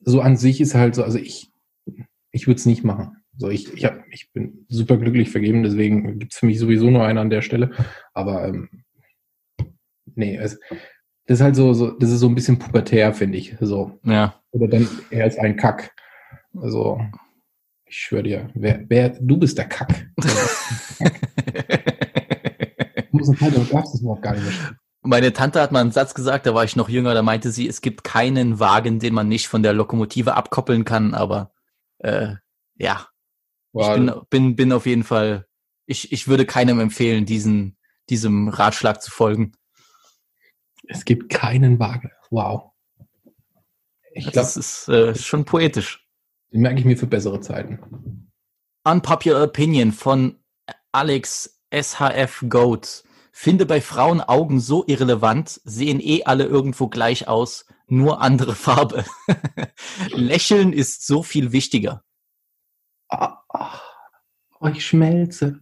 so an sich ist halt so, also ich, ich würde es nicht machen. So, ich, ich, hab, ich bin super glücklich vergeben, deswegen gibt's für mich sowieso nur einen an der Stelle. Aber ähm, nee, es, das ist halt so, so, das ist so ein bisschen pubertär, finde ich. So. Ja. Oder dann eher als ein Kack. Also, ich schwöre dir, wer, wer, du bist der Kack. Du musst halt, du darfst es überhaupt gar nicht mehr. Meine Tante hat mal einen Satz gesagt, da war ich noch jünger, da meinte sie, es gibt keinen Wagen, den man nicht von der Lokomotive abkoppeln kann, aber äh, ja, ich bin, bin, bin auf jeden Fall, ich, ich würde keinem empfehlen, diesen, diesem Ratschlag zu folgen. es gibt keinen Wagen. Wow. Ich glaube, Das ist äh, schon poetisch. den merke ich mir für bessere Zeiten. Unpopular Opinion von Alex SHF Goat. Finde bei Frauen Augen so irrelevant, sehen eh alle irgendwo gleich aus, nur andere Farbe. Lächeln ist so viel wichtiger. Oh, ich schmelze.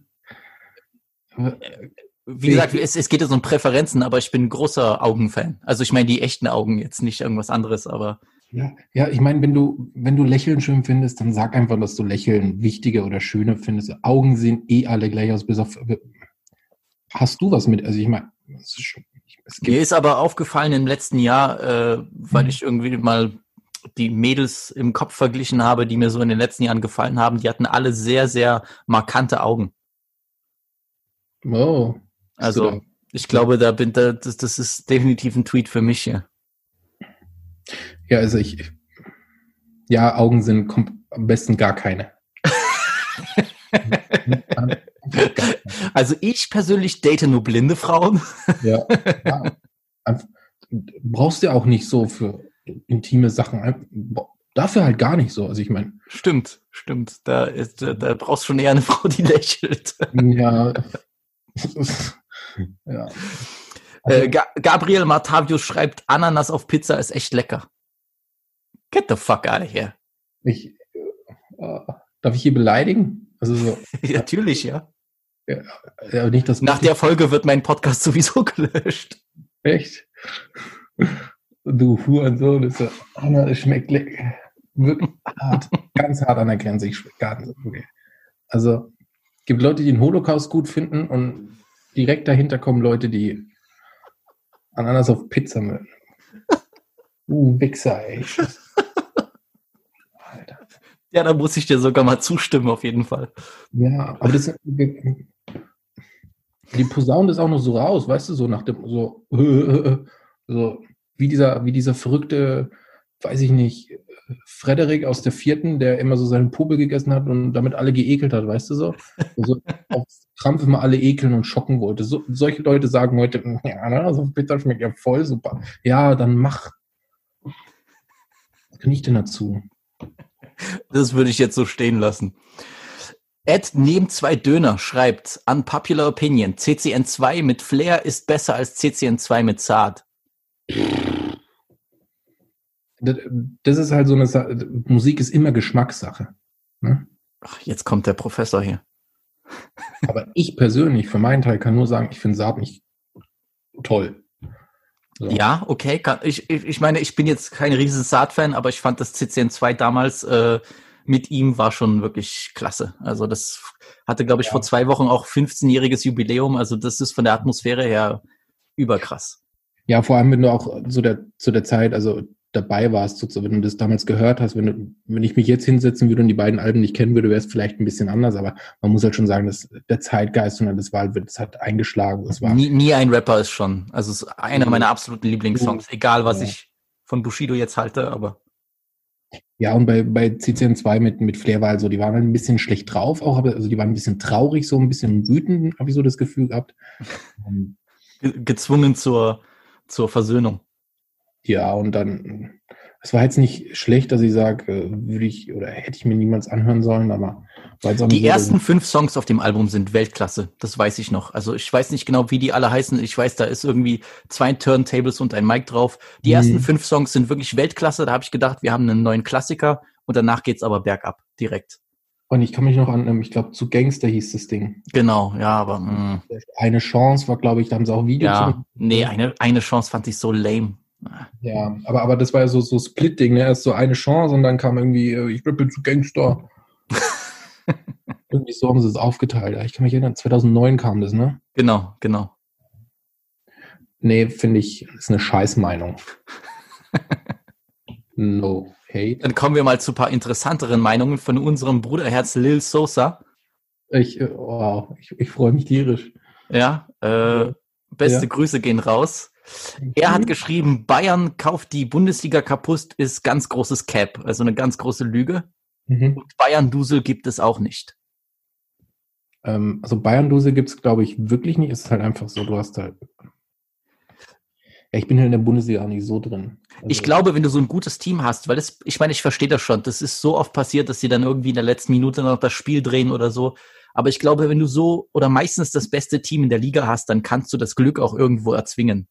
Wie gesagt, es, es geht jetzt um Präferenzen, aber ich bin ein großer Augenfan. Also ich meine die echten Augen, jetzt nicht irgendwas anderes, aber Ja, ja, ich meine, wenn du, wenn du Lächeln schön findest, dann sag einfach, dass du Lächeln wichtiger oder schöner findest. Augen sehen eh alle gleich aus, bis auf. Hast du was mit? Also ich meine, es ist schon- es Mir ist aber aufgefallen im letzten Jahr, äh, weil ich irgendwie mal die Mädels im Kopf verglichen habe, die mir so in den letzten Jahren gefallen haben, die hatten alle sehr, sehr markante Augen. oh, Also ich glaube, da bin da, das, das ist definitiv ein Tweet für mich hier. ja, also ich, ja, Augen sind am besten gar keine. Also ich persönlich date nur blinde Frauen. Ja, ja. Brauchst du ja auch nicht so für intime Sachen. Dafür halt gar nicht so. Also ich meine, Stimmt, stimmt. Da ist, da, brauchst du schon eher eine Frau, die lächelt. ja. ja. Äh, Ga Gabriel Martavius schreibt, Ananas auf Pizza ist echt lecker. Get the fuck out of here. Ich, äh, darf ich hier beleidigen? Also so, Natürlich, ja. ja, nicht das Nach der Folge wird mein Podcast sowieso gelöscht. echt. Du Hurensohn, das ist so, Anna, es schmeckt lecker. Wirklich hart, ganz hart an der Grenze. Ich nicht. Okay. Also, es gibt Leute, die den Holocaust gut finden und direkt dahinter kommen Leute, die Ananas auf Pizza mögen. Uh, Wichser, ey. Ja, da muss ich dir sogar mal zustimmen, auf jeden Fall. Ja, aber das die Posaune ist auch noch so raus, weißt du, so nach dem, so, so wie dieser, wie dieser verrückte, weiß ich nicht, Frederik aus der vierten, der immer so seinen Popel gegessen hat und damit alle geekelt hat, weißt du so? Also auf Krampf immer alle ekeln und schocken wollte. So, solche Leute sagen heute, ja, na, so Pizza schmeckt ja voll super. Ja, dann mach. Was kann ich denn dazu? Das würde ich jetzt so stehen lassen. Ed neben zwei Döner schreibt, unpopular opinion, CCN2 mit Flair ist besser als CCN2 mit Zart. Das, ist halt so eine Sache, Musik ist immer Geschmackssache. Ne? Ach, jetzt kommt der Professor hier. Aber ich persönlich, für meinen Teil, kann nur sagen, ich finde Saat nicht toll. So. Ja, okay. Kann, ich, ich, ich meine, ich bin jetzt kein riesen Saat-Fan, aber ich fand das CCN2 damals äh, mit ihm war schon wirklich klasse. Also das hatte, glaube ich, Ja. vor zwei Wochen auch 15-jähriges Jubiläum. Also das ist von der Atmosphäre her überkrass. Ja, vor allem, wenn du auch zu der, zu der Zeit, also dabei warst, so, wenn du das damals gehört hast, wenn du, wenn ich mich jetzt hinsetzen würde und die beiden Alben nicht kennen würde, wäre es vielleicht ein bisschen anders, aber man muss halt schon sagen, dass der Zeitgeist und das war, das hat eingeschlagen. Das war, Nie, nie ein Rapper ist schon. Also es ist einer meiner absoluten Lieblingssongs. Egal, was Ja. ich von Bushido jetzt halte, aber ja, und bei, bei CCN2 mit, mit Flair war halt so, die waren ein bisschen schlecht drauf auch, aber also die waren ein bisschen traurig, so ein bisschen wütend, habe ich so das Gefühl gehabt. Ge- gezwungen zur, zur Versöhnung. Ja, und dann, es war jetzt nicht schlecht, dass ich sage, äh, würde ich oder hätte ich mir niemals anhören sollen, aber Die ersten fünf Songs auf dem Album sind Weltklasse. Das weiß ich noch. Also ich weiß nicht genau, wie die alle heißen. Ich weiß, da ist irgendwie zwei Turntables und ein Mic drauf. Die Mhm. ersten fünf Songs sind wirklich Weltklasse. Da habe ich gedacht, wir haben einen neuen Klassiker und danach geht's aber bergab direkt. Und ich kann mich noch an, ähm, ich glaube, zu Gangster hieß das Ding. Genau, ja, aber mh, Eine Chance war, glaube ich, da haben sie auch Video ja, zu. nee, eine, eine Chance fand ich so lame. Ja, aber, aber das war ja so, so Split-Ding, ne? Erst so eine Chance und dann kam irgendwie, äh, ich bin zu Gangster. irgendwie so haben sie es aufgeteilt. Ich kann mich erinnern, 2009 kam das, ne? Genau, genau. Nee, finde ich, ist eine Scheißmeinung. no hate. Dann kommen wir mal zu ein paar interessanteren Meinungen von unserem Bruderherz Lil Sosa. Ich, äh, wow, ich, ich freue mich tierisch. Ja, äh, beste Ja. Grüße gehen raus. Er hat geschrieben, Bayern kauft die Bundesliga kaputt, ist ganz großes Cap, also eine ganz große Lüge. Mhm. Und Bayern-Dusel gibt es auch nicht. Ähm, also Bayern-Dose gibt es, glaube ich, wirklich nicht. Es ist halt einfach so, du hast halt. Ja, ich bin halt in der Bundesliga auch nicht so drin. Also, Ich glaube, wenn du so ein gutes Team hast, weil das, ich meine, ich verstehe das schon, das ist so oft passiert, dass sie dann irgendwie in der letzten Minute noch das Spiel drehen oder so. Aber ich glaube, wenn du so oder meistens das beste Team in der Liga hast, dann kannst du das Glück auch irgendwo erzwingen.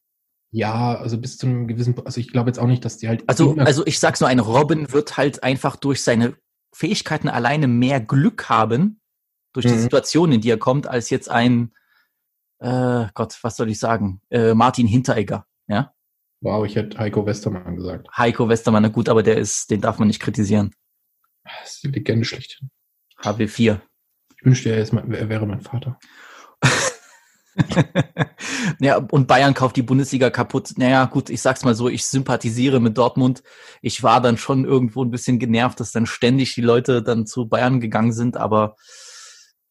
Ja, also bis zu einem gewissen, also ich glaube jetzt auch nicht, dass die halt. Also, also ich sag's nur, ein Robin wird halt einfach durch seine Fähigkeiten alleine mehr Glück haben, durch die Mhm. Situation, in die er kommt, als jetzt ein, äh, Gott, was soll ich sagen, äh, Martin Hinteregger, ja? wow, ich hätte Heiko Westermann gesagt. Heiko Westermann, na gut, aber der ist, den darf man nicht kritisieren. Das ist die Legende schlechthin. HW4. Ich wünschte, er, ist mein, er wäre mein Vater. ja, und Bayern kauft die Bundesliga kaputt. Naja, gut, ich sag's mal so, ich sympathisiere mit Dortmund. Ich war dann schon irgendwo ein bisschen genervt, dass dann ständig die Leute dann zu Bayern gegangen sind, aber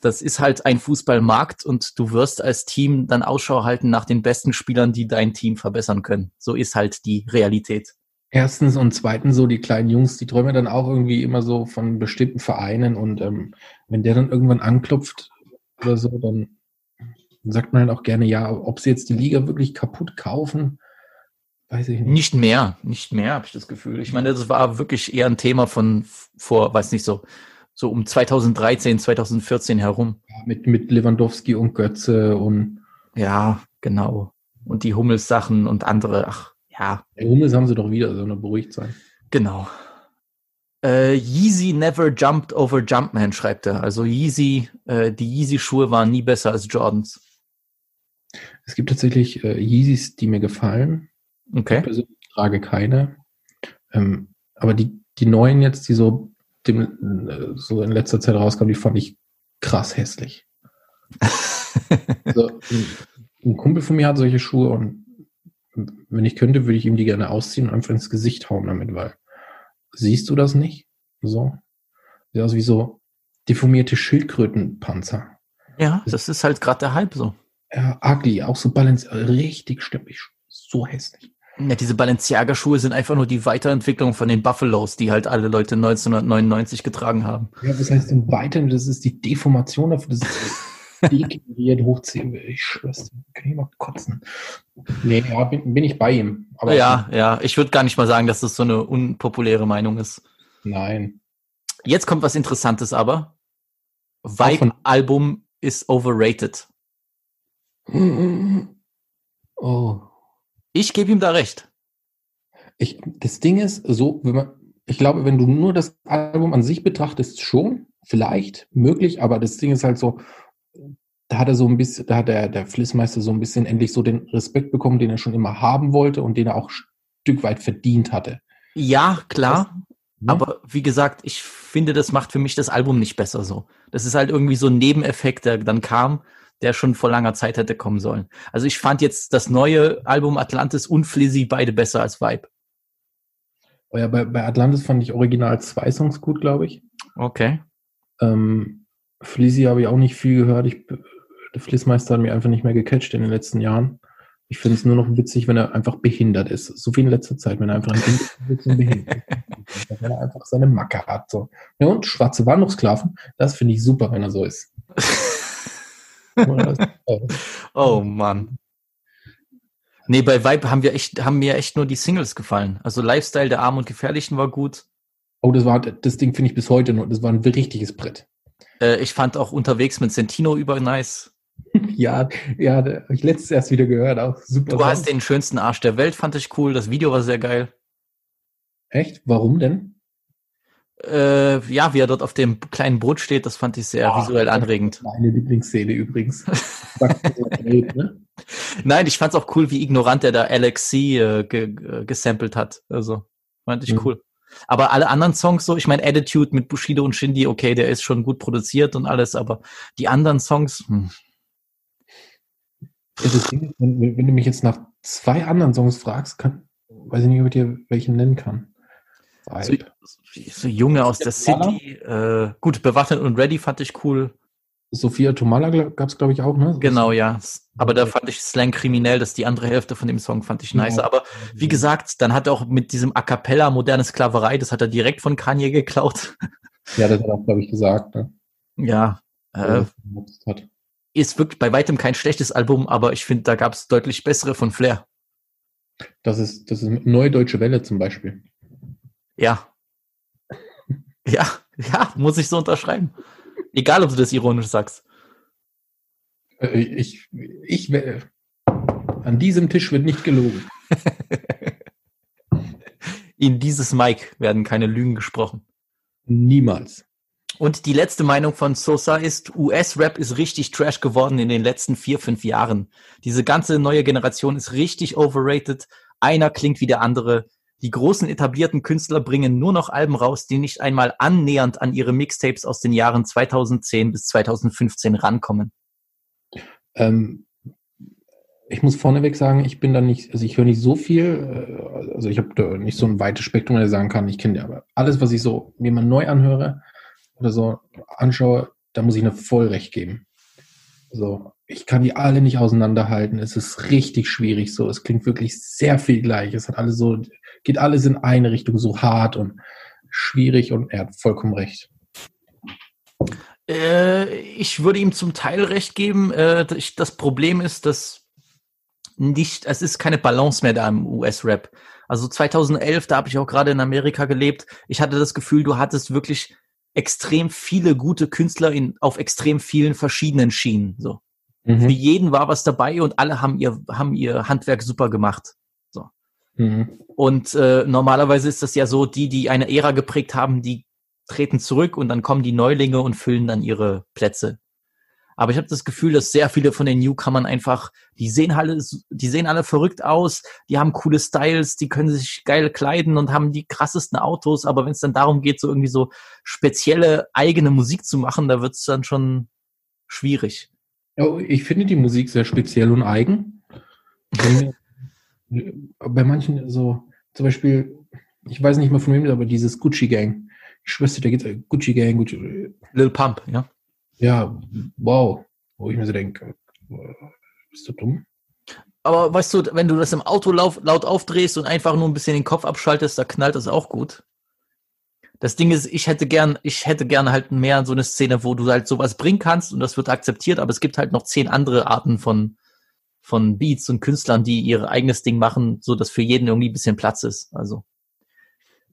das ist halt ein Fußballmarkt und du wirst als Team dann Ausschau halten nach den besten Spielern, die dein Team verbessern können. So ist halt die Realität. Erstens und zweitens so die kleinen Jungs, die träumen dann auch irgendwie immer so von bestimmten Vereinen und ähm, wenn der dann irgendwann anklopft oder so, dann sagt man halt auch gerne, ja, ob sie jetzt die Liga wirklich kaputt kaufen, weiß ich nicht. Nicht mehr, nicht mehr, habe ich das Gefühl. Ich meine, das war wirklich eher ein Thema von vor, weiß nicht so, so um 2013, 2014 herum. Mit, mit Lewandowski und Götze und Ja, genau. Und die Hummels-Sachen und andere, ach, ja, der Hummels haben sie doch wieder, so eine beruhigt sein. genau. Äh, Yeezy never jumped over Jumpman, schreibt er. Also Yeezy, äh, die Yeezy-Schuhe waren nie besser als Jordans. Es gibt tatsächlich äh, Yeezys, die mir gefallen. Ich Okay. persönlich trage keine. Ähm, aber die, die neuen jetzt, die so, dem, äh, so in letzter Zeit rauskamen, die fand ich krass hässlich. Also, ein, ein Kumpel von mir hat solche Schuhe und wenn ich könnte, würde ich ihm die gerne ausziehen und einfach ins Gesicht hauen damit, weil siehst du das nicht? So. Sieht aus wie so deformierte Schildkrötenpanzer. Ja, das ist halt gerade der Hype so. Ja, ugly, auch so balanciert, richtig stimmig, so hässlich. Ja, diese Balenciaga-Schuhe sind einfach nur die Weiterentwicklung von den Buffalos, die halt alle Leute 1999 getragen haben. Ja, das heißt im Weiteren, das ist die Deformation dafür, das ist die die hochziehen. Ich schwör's dir, kann ich mal kotzen. Nee, ja, bin, bin ich bei ihm. Aber ja, ja, ich würde gar nicht mal sagen, dass das so eine unpopuläre Meinung ist. Nein. Jetzt kommt was Interessantes aber. Vibe-Album ist overrated. Oh. Ich gebe ihm da recht. Ich, das Ding ist, so, wenn man, ich glaube, wenn du nur das Album an sich betrachtest, schon, vielleicht, möglich, aber das Ding ist halt so, da hat er so ein bisschen, da hat der, der Flissmeister so ein bisschen endlich so den Respekt bekommen, den er schon immer haben wollte und den er auch ein Stück weit verdient hatte. Ja, klar. Ne? Aber wie gesagt, ich finde, das macht für mich das Album nicht besser so. Das ist halt irgendwie so ein Nebeneffekt, der dann kam, der schon vor langer Zeit hätte kommen sollen. Also ich fand jetzt das neue Album Atlantis und Flizzy beide besser als Vibe. Oh ja, bei, bei Atlantis fand ich original zwei Songs gut, glaube ich. Okay. Ähm, Flizzy habe ich auch nicht viel gehört. Ich, der Flissmeister hat mich einfach nicht mehr gecatcht in den letzten Jahren. Ich finde es nur noch witzig, wenn er einfach behindert ist. So wie in letzter Zeit, wenn er einfach ein Kind behindert ist. Wenn er einfach seine Macke hat. So. Ja, und schwarze Wanderungsklaven, das finde ich super, wenn er so ist. oh Mann. Nee, bei Vibe haben wir echt, haben mir echt nur die Singles gefallen. Also Lifestyle der Armen und Gefährlichen war gut. Oh, das war, das Ding finde ich bis heute noch, das war ein richtiges Brett. Äh, ich fand auch unterwegs mit Sentino über nice. Ja, ja, habe ich letztes erst wieder gehört, auch super. Du hast den schönsten Arsch der Welt, fand ich cool. Das Video war sehr geil. Echt? Warum denn? Äh, ja, wie er dort auf dem kleinen Boot steht, das fand ich sehr Ah, visuell anregend. Meine Lieblingsszene übrigens. Welt, ne? Nein, ich fand's auch cool, wie ignorant er da Alex C äh, ge ge gesampelt hat. Also, fand ich Mhm. cool. Aber alle anderen Songs so, ich meine, Attitude mit Bushido und Shindy, okay, der ist schon gut produziert und alles, aber die anderen Songs, hm, Ding ist, wenn, wenn du mich jetzt nach zwei anderen Songs fragst, kann, weiß ich nicht, ob ich dir welchen nennen kann. so, Vibe. So Junge aus der? City, äh, gut, bewaffnet und ready fand ich cool. Sophia Tomala gab es, glaube ich, auch, ne? Genau, ja. Aber da fand ich Slang kriminell, dass die andere Hälfte von dem Song fand ich nice. Ja. Aber wie gesagt, dann hat er auch mit diesem A Cappella moderne Sklaverei, das hat er direkt von Kanye geklaut. Ja, das hat er auch, glaube ich, gesagt, ne? Ja, äh, ist wirklich bei weitem kein schlechtes Album, aber ich finde, da gab es deutlich bessere von Flair. Das ist, das ist Neue Deutsche Welle zum Beispiel. Ja. Ja, ja, muss ich so unterschreiben. Egal, ob du das ironisch sagst. Äh, Ich, ich, wär- an diesem Tisch wird nicht gelogen. In dieses Mic werden keine Lügen gesprochen. Niemals. Und die letzte Meinung von Sosa ist, US-Rap ist richtig trash geworden in den letzten vier, fünf Jahren. Diese ganze neue Generation ist richtig overrated. Einer klingt wie der andere. Die großen etablierten Künstler bringen nur noch Alben raus, die nicht einmal annähernd an ihre Mixtapes aus den Jahren 2010 bis 2015 rankommen. Ähm, ich muss vorneweg sagen, ich bin da nicht, also ich höre nicht so viel, äh, also ich habe da nicht so ein weites Spektrum, ich sagen kann, ich kenne ja, alles, was ich so mal neu anhöre oder so anschaue, da muss ich eine Vollrecht geben. So, ich kann die alle nicht auseinanderhalten. Es ist richtig schwierig so. Es klingt wirklich sehr viel gleich. Es hat alles so, geht alles in eine Richtung so hart und schwierig und er hat vollkommen recht. Äh, ich würde ihm zum Teil recht geben. Äh, das Problem ist, dass nicht, es ist keine Balance mehr da im US-Rap. Also 2011, da habe ich auch gerade in Amerika gelebt. Ich hatte das Gefühl, du hattest wirklich extrem viele gute Künstler in, auf extrem vielen verschiedenen Schienen. So. Für Mhm. jeden war was dabei und alle haben ihr, haben ihr Handwerk super gemacht. Mhm. Und äh, normalerweise ist das ja so, die, die eine Ära geprägt haben, die treten zurück und dann kommen die Neulinge und füllen dann ihre Plätze. Aber ich habe das Gefühl, dass sehr viele von den Newcomern einfach, die sehen alle, die sehen alle verrückt aus, die haben coole Styles, die können sich geil kleiden und haben die krassesten Autos, aber wenn es dann darum geht, so irgendwie so spezielle eigene Musik zu machen, da wird es dann schon schwierig. Ich finde die Musik sehr speziell und eigen. Wenn Bei manchen so, zum Beispiel, ich weiß nicht mehr von wem, aber dieses Gucci Gang. Ich schwöre, da geht's äh, Gucci Gang, Gucci. Lil Pump, ja. Ja, wow. Wo ich mir so denke, äh, bist du dumm? Aber weißt du, wenn du das im Auto laut, laut aufdrehst und einfach nur ein bisschen den Kopf abschaltest, da knallt das auch gut. Das Ding ist, ich hätte gern, ich hätte gerne halt mehr so eine Szene, wo du halt sowas bringen kannst und das wird akzeptiert, aber es gibt halt noch zehn andere Arten von, von Beats und Künstlern, die ihr eigenes Ding machen, so dass für jeden irgendwie ein bisschen Platz ist. Also,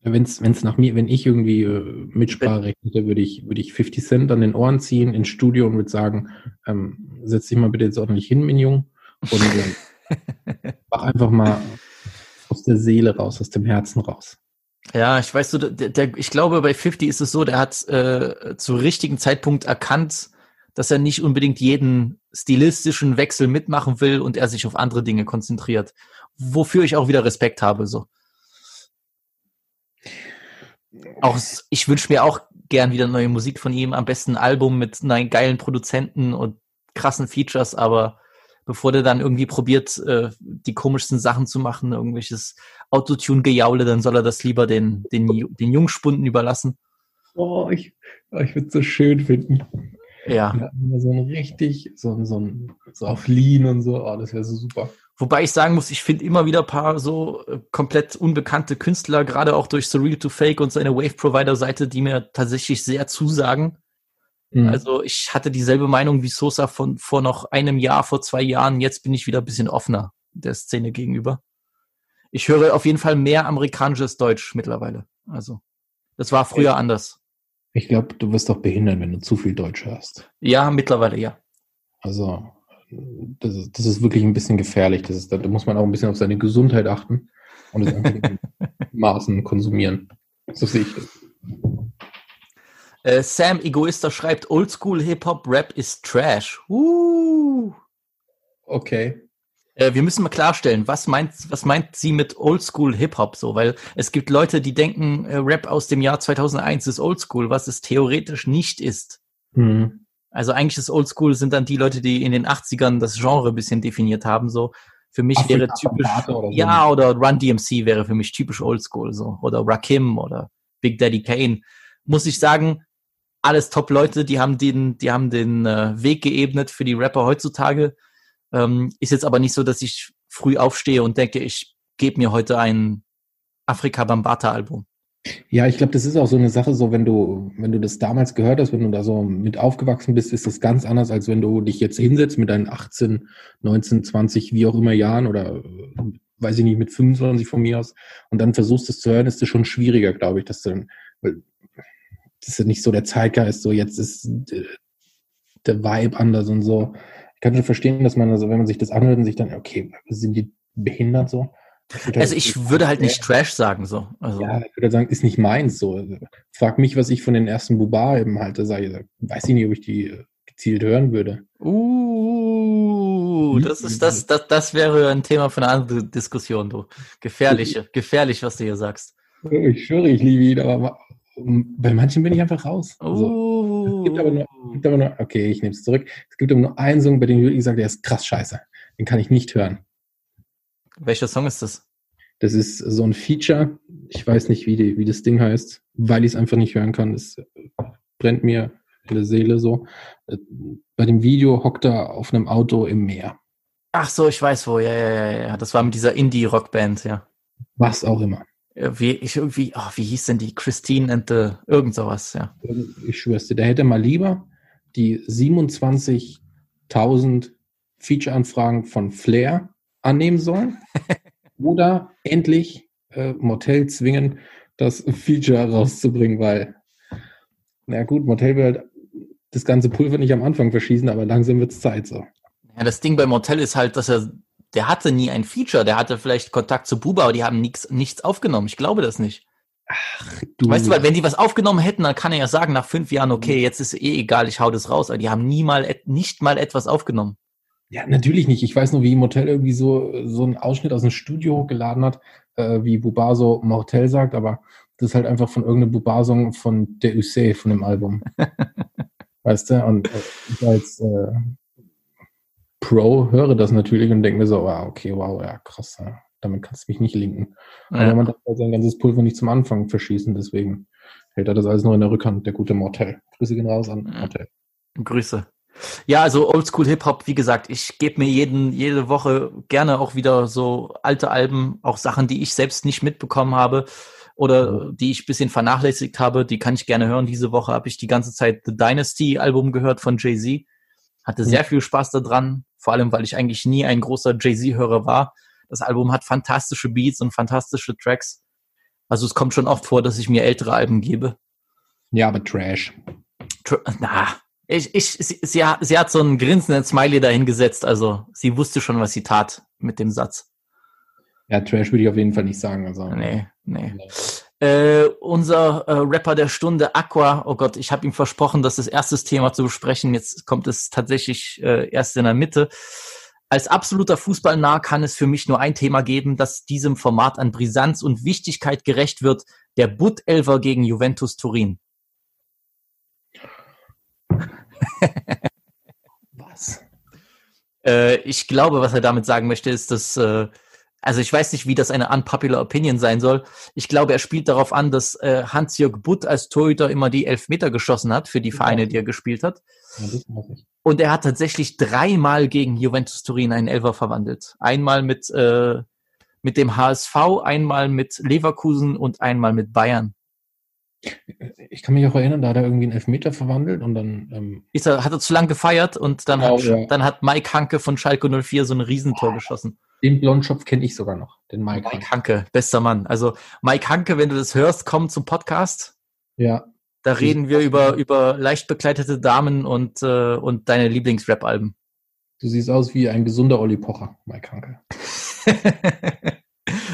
Wenn es nach mir, wenn ich irgendwie äh, Mitspracherecht hätte, würde ich, würde ich 50 Cent an den Ohren ziehen ins Studio und würde sagen, ähm, setz dich mal bitte jetzt ordentlich hin, mein Junge. Und äh, mach einfach mal aus der Seele raus, aus dem Herzen raus. ja, ich weiß so, der, der, ich glaube, bei 50 ist es so, der hat äh, zu richtigen Zeitpunkt erkannt, dass er nicht unbedingt jeden stilistischen Wechsel mitmachen will und er sich auf andere Dinge konzentriert. Wofür ich auch wieder Respekt habe, so. Auch, ich wünsche mir auch gern wieder neue Musik von ihm, am besten ein Album mit neuen geilen Produzenten und krassen Features, aber bevor der dann irgendwie probiert, äh, die komischsten Sachen zu machen, irgendwelches Autotune-Gejaule, dann soll er das lieber den, den, den Jungspunden überlassen. Oh, ich, ich würde es so schön finden. Ja. So ein richtig, so, ein- so, ein, so auf Lean und so, oh, das wäre so super. Wobei ich sagen muss, ich finde immer wieder ein paar so äh, komplett unbekannte Künstler, gerade auch durch Surreal to Fake und seine Wave-Provider-Seite, die mir tatsächlich sehr zusagen. Mhm. Also ich hatte dieselbe Meinung wie Sosa von vor noch einem Jahr, vor zwei Jahren. Jetzt bin ich wieder ein bisschen offener der Szene gegenüber. Ich höre auf jeden Fall mehr amerikanisches Deutsch mittlerweile. Also das war früher anders. Ich glaube, du wirst doch behindert, wenn du zu viel Deutsch hörst. Ja, mittlerweile ja. Also, das ist, das ist wirklich ein bisschen gefährlich. Das ist, da muss man auch ein bisschen auf seine Gesundheit achten und es einfach in Maßen konsumieren. So sehe ich das. Äh, Sam Egoister schreibt, Oldschool Hip-Hop Rap ist Trash. Uh. Okay. Äh, wir müssen mal klarstellen, was meint, was meint sie mit Oldschool Hip-Hop so? Weil es gibt Leute, die denken, äh, Rap aus dem Jahr 2001 ist Oldschool, was es theoretisch nicht ist. Hm. Also eigentlich ist Oldschool sind dann die Leute, die in den 80ern das Genre ein bisschen definiert haben, so. Für mich Afrika wäre typisch, oder so. ja, oder Run DMC wäre für mich typisch Oldschool, so. Oder Rakim oder Big Daddy Kane. Muss ich sagen, alles Top-Leute, die haben den, die haben den äh, Weg geebnet für die Rapper heutzutage. Ähm, ist jetzt aber nicht so, dass ich früh aufstehe und denke, ich gebe mir heute ein Afrika Bambata Album. Ja, ich glaube, das ist auch so eine Sache, so wenn du, wenn du das damals gehört hast, wenn du da so mit aufgewachsen bist, ist das ganz anders, als wenn du dich jetzt hinsetzt mit deinen 18, 19, 20, wie auch immer Jahren oder äh, weiß ich nicht, mit 25 von mir aus und dann versuchst es zu hören, ist das schon schwieriger, glaube ich, dass du dann, weil das ist ja nicht so der Zeitgeist, so jetzt ist äh, der Vibe anders und so. Ich kann schon verstehen, dass man, also wenn man sich das anhört und sich dann, okay, sind die behindert so? Also halt- ich würde halt nicht Trash sagen, so. Also, ja, ich würde sagen, ist nicht meins so. Frag mich, was ich von den ersten Buba-Alben halte, sage ich, weiß ich nicht, ob ich die äh, gezielt hören würde. Uh, das ist das, das, das wäre ein Thema für eine andere Diskussion, du. Gefährliche, gefährlich, was du hier sagst. Ich schwöre, ich liebe ihn, aber bei manchen bin ich einfach raus. Also, Uh, es gibt aber nur, es gibt aber nur, okay, ich nehme es zurück. Es gibt aber nur einen Song, bei dem ich sage, der ist krass scheiße. Den kann ich nicht hören. welcher Song ist das? Das ist so ein Feature. Ich weiß nicht, wie, die, wie das Ding heißt, weil ich es einfach nicht hören kann. Das brennt mir in der Seele so. Bei dem Video hockt er auf einem Auto im Meer. Ach so, ich weiß wo, ja, ja, ja, ja. Das war mit dieser Indie-Rockband, ja. Was auch immer. Äh, Wie, ich irgendwie, oh, wie hieß denn die? Christine and the, irgend sowas, ja. Ich schwör's dir, der hätte mal lieber die 27.000 Feature-Anfragen von Flair annehmen sollen oder endlich äh, Motel zwingen, das Feature rauszubringen, weil, na gut, Motel will halt das ganze Pulver nicht am Anfang verschießen, aber langsam wird's Zeit so. Ja, das Ding bei Motel ist halt, dass er, der hatte nie ein Feature, der hatte vielleicht Kontakt zu Buba, aber die haben nix, nichts aufgenommen. Ich glaube das nicht. Du, Weißt du, weil wenn die was aufgenommen hätten, dann kann er ja sagen nach fünf Jahren, okay, jetzt ist eh egal, ich hau das raus. Aber die haben nie mal, nicht mal etwas aufgenommen. Ja, natürlich nicht. Ich weiß nur, wie Motel irgendwie so, so einen Ausschnitt aus dem Studio hochgeladen hat, äh, wie Bubar so Motel sagt, aber das ist halt einfach von irgendeinem Bubar-Song von der UC, von dem Album. weißt du? Und äh, ich als äh, Pro höre das natürlich und denke mir so, wow, okay, wow, ja, krass. Ja. Damit kannst du mich nicht linken. Aber Ja. man darf halt sein ganzes Pulver nicht zum Anfang verschießen, deswegen hält er das alles noch in der Rückhand, der gute Mortel. Grüße gehen raus an. Mortel. Grüße. Ja, also Oldschool Hip-Hop, wie gesagt, ich gebe mir jeden, jede Woche gerne auch wieder so alte Alben, auch Sachen, die ich selbst nicht mitbekommen habe oder die ich ein bisschen vernachlässigt habe, die kann ich gerne hören. Diese Woche habe ich die ganze Zeit The Dynasty Album gehört von Jay-Z. Hatte sehr viel Spaß daran, vor allem, weil ich eigentlich nie ein großer Jay-Z-Hörer war. Das Album hat fantastische Beats und fantastische Tracks. Also es kommt schon oft vor, dass ich mir ältere Alben gebe. Ja, aber Trash. Tr na, ich, ich, sie, sie, hat- sie hat so einen grinsenden Smiley dahingesetzt, also sie wusste schon, was sie tat mit dem Satz. Ja, Trash würde ich auf jeden Fall nicht sagen. Also, Nee, nee. Äh, unser äh, Rapper der Stunde, Aqua, oh Gott, ich habe ihm versprochen, das ist das erste Thema zu besprechen. Jetzt kommt es tatsächlich äh, erst in der Mitte. Als absoluter Fußballnah kann es für mich nur ein Thema geben, das diesem Format an Brisanz und Wichtigkeit gerecht wird. Der Butt-Elver gegen Juventus Turin. Was? Äh, ich glaube, was er damit sagen möchte, ist, dass, äh, also ich weiß nicht, wie das eine unpopular Opinion sein soll. Ich glaube, er spielt darauf an, dass äh, Hans-Jörg Butt als Torhüter immer die Elfmeter geschossen hat für die Vereine, die er gespielt hat. Und er hat tatsächlich dreimal gegen Juventus Turin einen Elfer verwandelt. Einmal mit, äh, mit dem HSV, einmal mit Leverkusen und einmal mit Bayern. Ich kann mich auch erinnern, da hat er irgendwie einen Elfmeter verwandelt und dann ähm, Ist er, hat er zu lang gefeiert und dann, Genau, hat, ja. dann hat Mike Hanke von Schalke 04 so ein Riesentor geschossen. Den Blondschopf kenne ich sogar noch, den Mike. Mike Hanke, bester Mann. Also Mike Hanke, wenn du das hörst, komm zum Podcast. Ja, Da reden wir über, über leicht bekleidete Damen und, äh, und deine Lieblingsrap-Alben. du siehst aus wie ein gesunder Olli Pocher, Mike Hanke.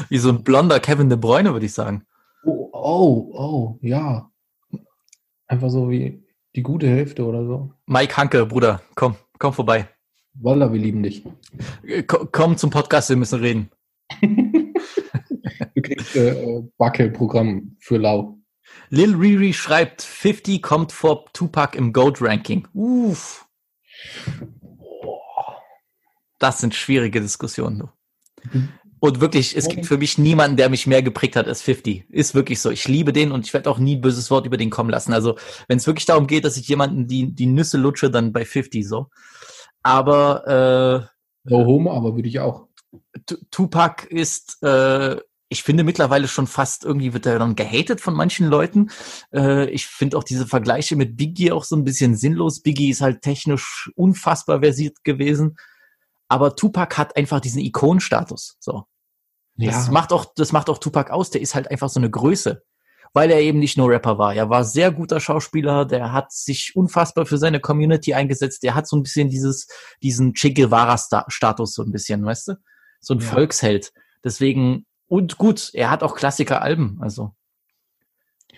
Wie so ein blonder Kevin De Bruyne, würde ich sagen. Oh, oh, oh, ja. Einfach so wie die gute Hälfte oder so. Mike Hanke, Bruder, komm, komm vorbei. Wallah, wir lieben dich. Äh, ko- Komm zum Podcast, wir müssen reden. Du kriegst äh, Wackelprogramm für Lau. Lil Riri schreibt, 50 kommt vor Tupac im Goat-Ranking. Uff. Das sind schwierige Diskussionen. Du. Und wirklich, es gibt für mich niemanden, der mich mehr geprägt hat als 50. Ist wirklich so. Ich liebe den und ich werde auch nie ein böses Wort über den kommen lassen. Also, wenn es wirklich darum geht, dass ich jemanden die, die Nüsse lutsche, dann bei 50 so. Aber No homo, aber würde ich auch. äh, Tu- Tupac ist, äh, ich finde mittlerweile schon fast irgendwie wird er dann gehatet von manchen Leuten. Äh, ich finde auch diese Vergleiche mit Biggie auch so ein bisschen sinnlos. Biggie ist halt technisch unfassbar versiert gewesen. Aber Tupac hat einfach diesen Ikonenstatus. So. Das macht auch, das macht auch Tupac aus. Der ist halt einfach so eine Größe. Weil er eben nicht nur Rapper war. Er war sehr guter Schauspieler. Der hat sich unfassbar für seine Community eingesetzt. Der hat so ein bisschen dieses, diesen Che Guevara-Status so ein bisschen, weißt du? So ein Ja. Volksheld. Deswegen, und gut, er hat auch Klassiker-Alben. Also,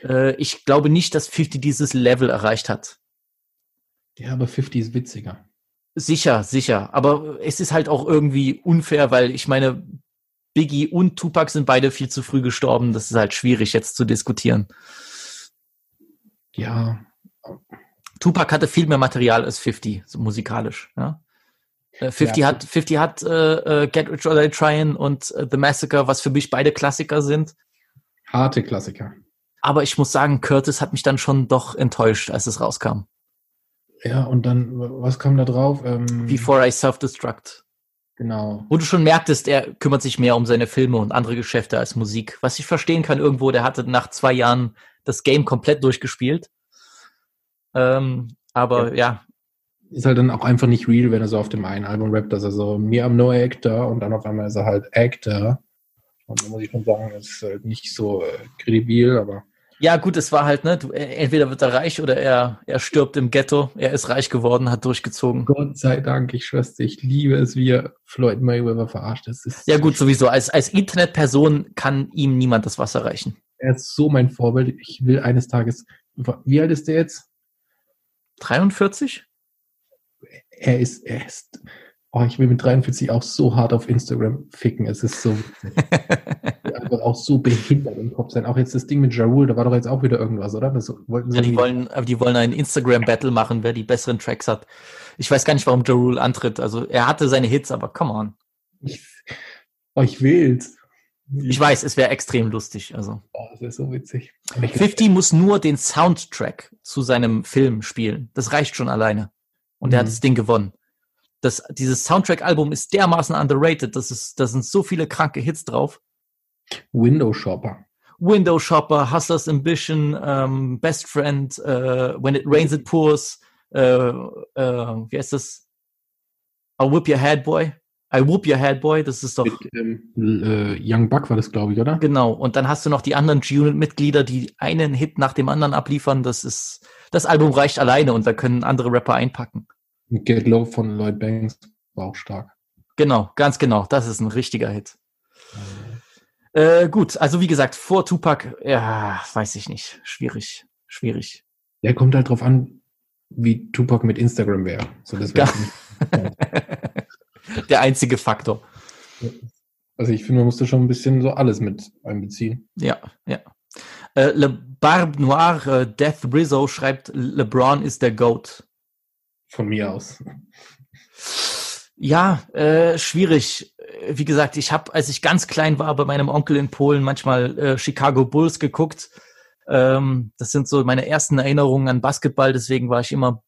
äh, ich glaube nicht, dass 50 dieses Level erreicht hat. ja, aber 50 ist witziger. Sicher, sicher. Aber es ist halt auch irgendwie unfair, weil ich meine, Biggie und Tupac sind beide viel zu früh gestorben. Das ist halt schwierig jetzt zu diskutieren. Ja, Tupac hatte viel mehr Material als 50, so musikalisch. Ja? Äh, 50 Ja. hat, 50 hat äh, äh, Get Rich or Die Tryin' und äh, The Massacre, was für mich beide Klassiker sind. harte Klassiker. Aber ich muss sagen, Curtis hat mich dann schon doch enttäuscht, als es rauskam. Ja, und dann, was kam da drauf? Ähm, Before I Self-Destruct. Genau. Wo du schon merktest, er kümmert sich mehr um seine Filme und andere Geschäfte als Musik. Was ich verstehen kann irgendwo, der hatte nach zwei Jahren das Game komplett durchgespielt. Ähm, aber ja. Ist halt dann auch einfach nicht real, wenn er so auf dem einen Album rappt, dass er so, mir am No Actor und dann auf einmal ist er halt Actor. Und da muss ich schon sagen, das ist halt nicht so äh, kredibil, aber Ja, gut, es war halt, ne, du, äh, entweder wird er reich oder er, er stirbt im Ghetto. Er ist reich geworden, hat durchgezogen. Gott sei Dank, ich schwör's dir, ich liebe es, wie er Floyd Mayweather verarscht. Das ist, Ja, gut, sowieso. Als, als Internetperson kann ihm niemand das Wasser reichen. Er ist so mein Vorbild. Ich will eines Tages, wie alt ist der jetzt? 43? Er ist, er ist, oh, ich will mit 43 auch so hart auf Instagram ficken. Es ist so einfach auch so behindert im Kopf sein. Auch jetzt das Ding mit Jarul, da war doch jetzt auch wieder irgendwas, oder? Das wollten sie Ja, die wollen, aber die wollen einen Instagram-Battle machen, wer die besseren Tracks hat. Ich weiß gar nicht, warum Ja Rule antritt. Also er hatte seine Hits, aber come on. Ich, oh, ich will's. Ich weiß, es wäre extrem lustig. Also Oh, das ist so witzig. Aber ich- 50 muss nur den Soundtrack zu seinem Film spielen. Das reicht schon alleine. Und er hat Mhm. das Ding gewonnen. Das, dieses Soundtrack-Album ist dermaßen underrated. Das ist, da sind so viele kranke Hits drauf. Window Shopper. Window Shopper, Hustler's Ambition, ähm, Best Friend, äh, When It Rains It Pours, äh, äh, wie heißt das? I Whip Your Head Boy. I Whoop Your Head Boy, das ist doch, Mit ähm, äh, Young Buck war das, glaube ich, oder? genau. Und dann hast du noch die anderen G-Unit-Mitglieder, die einen Hit nach dem anderen abliefern. Das ist, das Album reicht alleine und da können andere Rapper einpacken. Get Low von Lloyd Banks war auch stark. Genau, ganz genau. Das ist ein richtiger Hit. Äh, gut, also wie gesagt, vor Tupac, ja, weiß ich nicht. Schwierig, schwierig. Der kommt halt drauf an, wie Tupac mit Instagram wäre. So, das wäre Ja. Der einzige Faktor. Also ich finde, man musste schon ein bisschen so alles mit einbeziehen. Ja, ja. Äh, Le Barbe Noir, äh, Death Rizzo schreibt, LeBron ist der GOAT. Von mir aus. Ja, äh, schwierig. Wie gesagt, ich habe, als ich ganz klein war, bei meinem Onkel in Polen manchmal äh, Chicago Bulls geguckt. Ähm, das sind so meine ersten Erinnerungen an Basketball. Deswegen war ich immer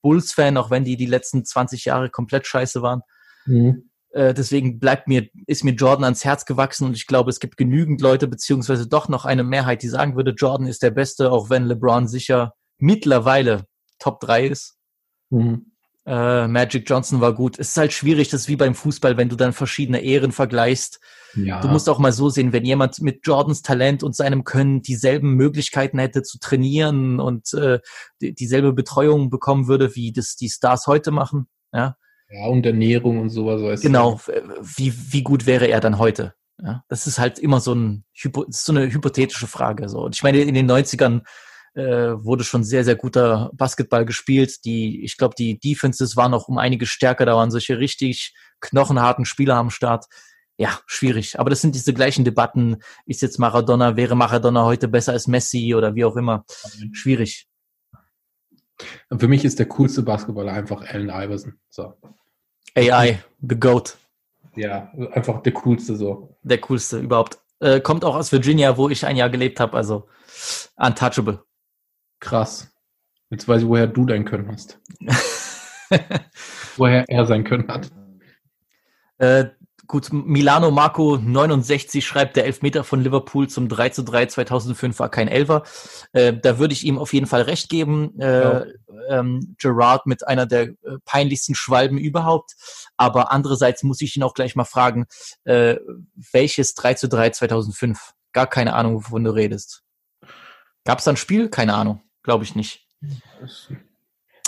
Bulls-Fan, auch wenn die die letzten 20 Jahre komplett scheiße waren. Mhm. Äh, deswegen bleibt mir, ist mir Jordan ans Herz gewachsen und ich glaube, es gibt genügend Leute, beziehungsweise doch noch eine Mehrheit, die sagen würde, Jordan ist der Beste, auch wenn LeBron sicher mittlerweile Top 3 ist. Mhm. Äh, Magic Johnson war gut. Es ist halt schwierig, das ist wie beim Fußball, wenn du dann verschiedene Ehren vergleichst. Ja. Du musst auch mal so sehen, wenn jemand mit Jordans Talent und seinem Können dieselben Möglichkeiten hätte zu trainieren und äh, die, dieselbe Betreuung bekommen würde, wie das die Stars heute machen. Ja, ja, und Ernährung und sowas. Weißt genau. Wie, wie gut wäre er dann heute? Ja, das ist halt immer so, ein, so eine hypothetische Frage. So. Und ich meine, in den 90ern äh, wurde schon sehr, sehr guter Basketball gespielt. Die, ich glaube, die Defenses waren noch um einige stärker. Da waren solche richtig knochenharten Spieler am Start. Ja, schwierig. Aber das sind diese gleichen Debatten. Ist jetzt Maradona, wäre Maradona heute besser als Messi oder wie auch immer? Schwierig. Und für mich ist der coolste Basketballer einfach Allen Iverson. So. AI, the GOAT. Ja, einfach der coolste so. Der coolste überhaupt. Äh, kommt auch aus Virginia, wo ich ein Jahr gelebt habe. Also untouchable. Krass. Jetzt weiß ich, woher du dein Können hast. woher er sein Können hat. Äh, gut, Milano Marco 69 schreibt, der Elfmeter von Liverpool zum 3 zu 3 2005 war kein Elfer. Äh, da würde ich ihm auf jeden Fall recht geben. Äh, ähm, Gerard mit einer der äh, peinlichsten Schwalben überhaupt. Aber andererseits muss ich ihn auch gleich mal fragen, äh, welches 3 zu 3 2005? Gar keine Ahnung, wovon du redest. Gab es da ein Spiel? Keine Ahnung. Glaube ich nicht.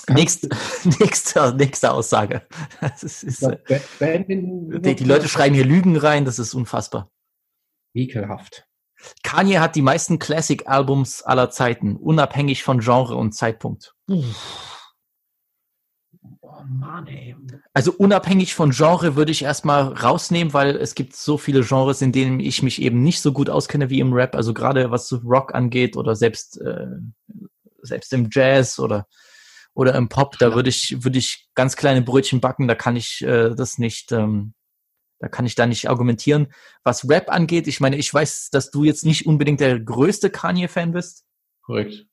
Nächst, nächste, nächste Aussage. Ist, äh, die, die Leute schreiben hier Lügen rein, das ist unfassbar. Ekelhaft. Kanye hat die meisten Classic-Albums aller Zeiten, unabhängig von Genre und Zeitpunkt. Oh Mann, ey. Also unabhängig von Genre würde ich erstmal rausnehmen, weil es gibt so viele Genres, in denen ich mich eben nicht so gut auskenne wie im Rap. Also gerade was Rock angeht oder selbst, äh, selbst im Jazz oder, oder im Pop, da würde ich, würde ich ganz kleine Brötchen backen, da kann ich äh, das nicht, ähm, da kann ich da nicht argumentieren. Was Rap angeht, ich meine, ich weiß, dass du jetzt nicht unbedingt der größte Kanye-Fan bist. Korrekt.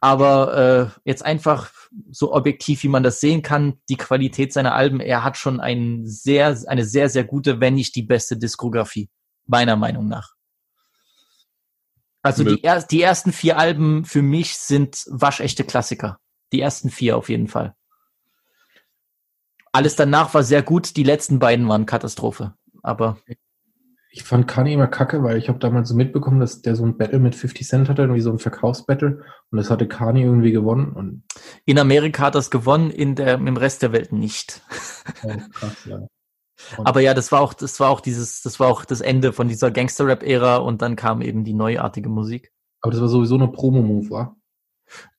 Aber äh, jetzt einfach so objektiv, wie man das sehen kann, die Qualität seiner Alben, er hat schon ein sehr, eine sehr, sehr gute, wenn nicht die beste Diskografie, meiner Meinung nach. Also die, er, die ersten vier Alben für mich sind waschechte Klassiker. Die ersten vier auf jeden Fall. Alles danach war sehr gut, die letzten beiden waren Katastrophe. Aber Ich fand Kanye immer kacke, weil ich habe damals so mitbekommen, dass der so ein Battle mit 50 Cent hatte, irgendwie so ein Verkaufsbattle. Und das hatte Kanye irgendwie gewonnen. Und in Amerika hat das gewonnen, in der, im Rest der Welt nicht. oh, krass, ja. Und Aber ja, das war auch, das war auch dieses, das war auch das Ende von dieser Gangster-Rap-Ära und dann kam eben die neuartige Musik. aber das war sowieso eine Promo-Move, war.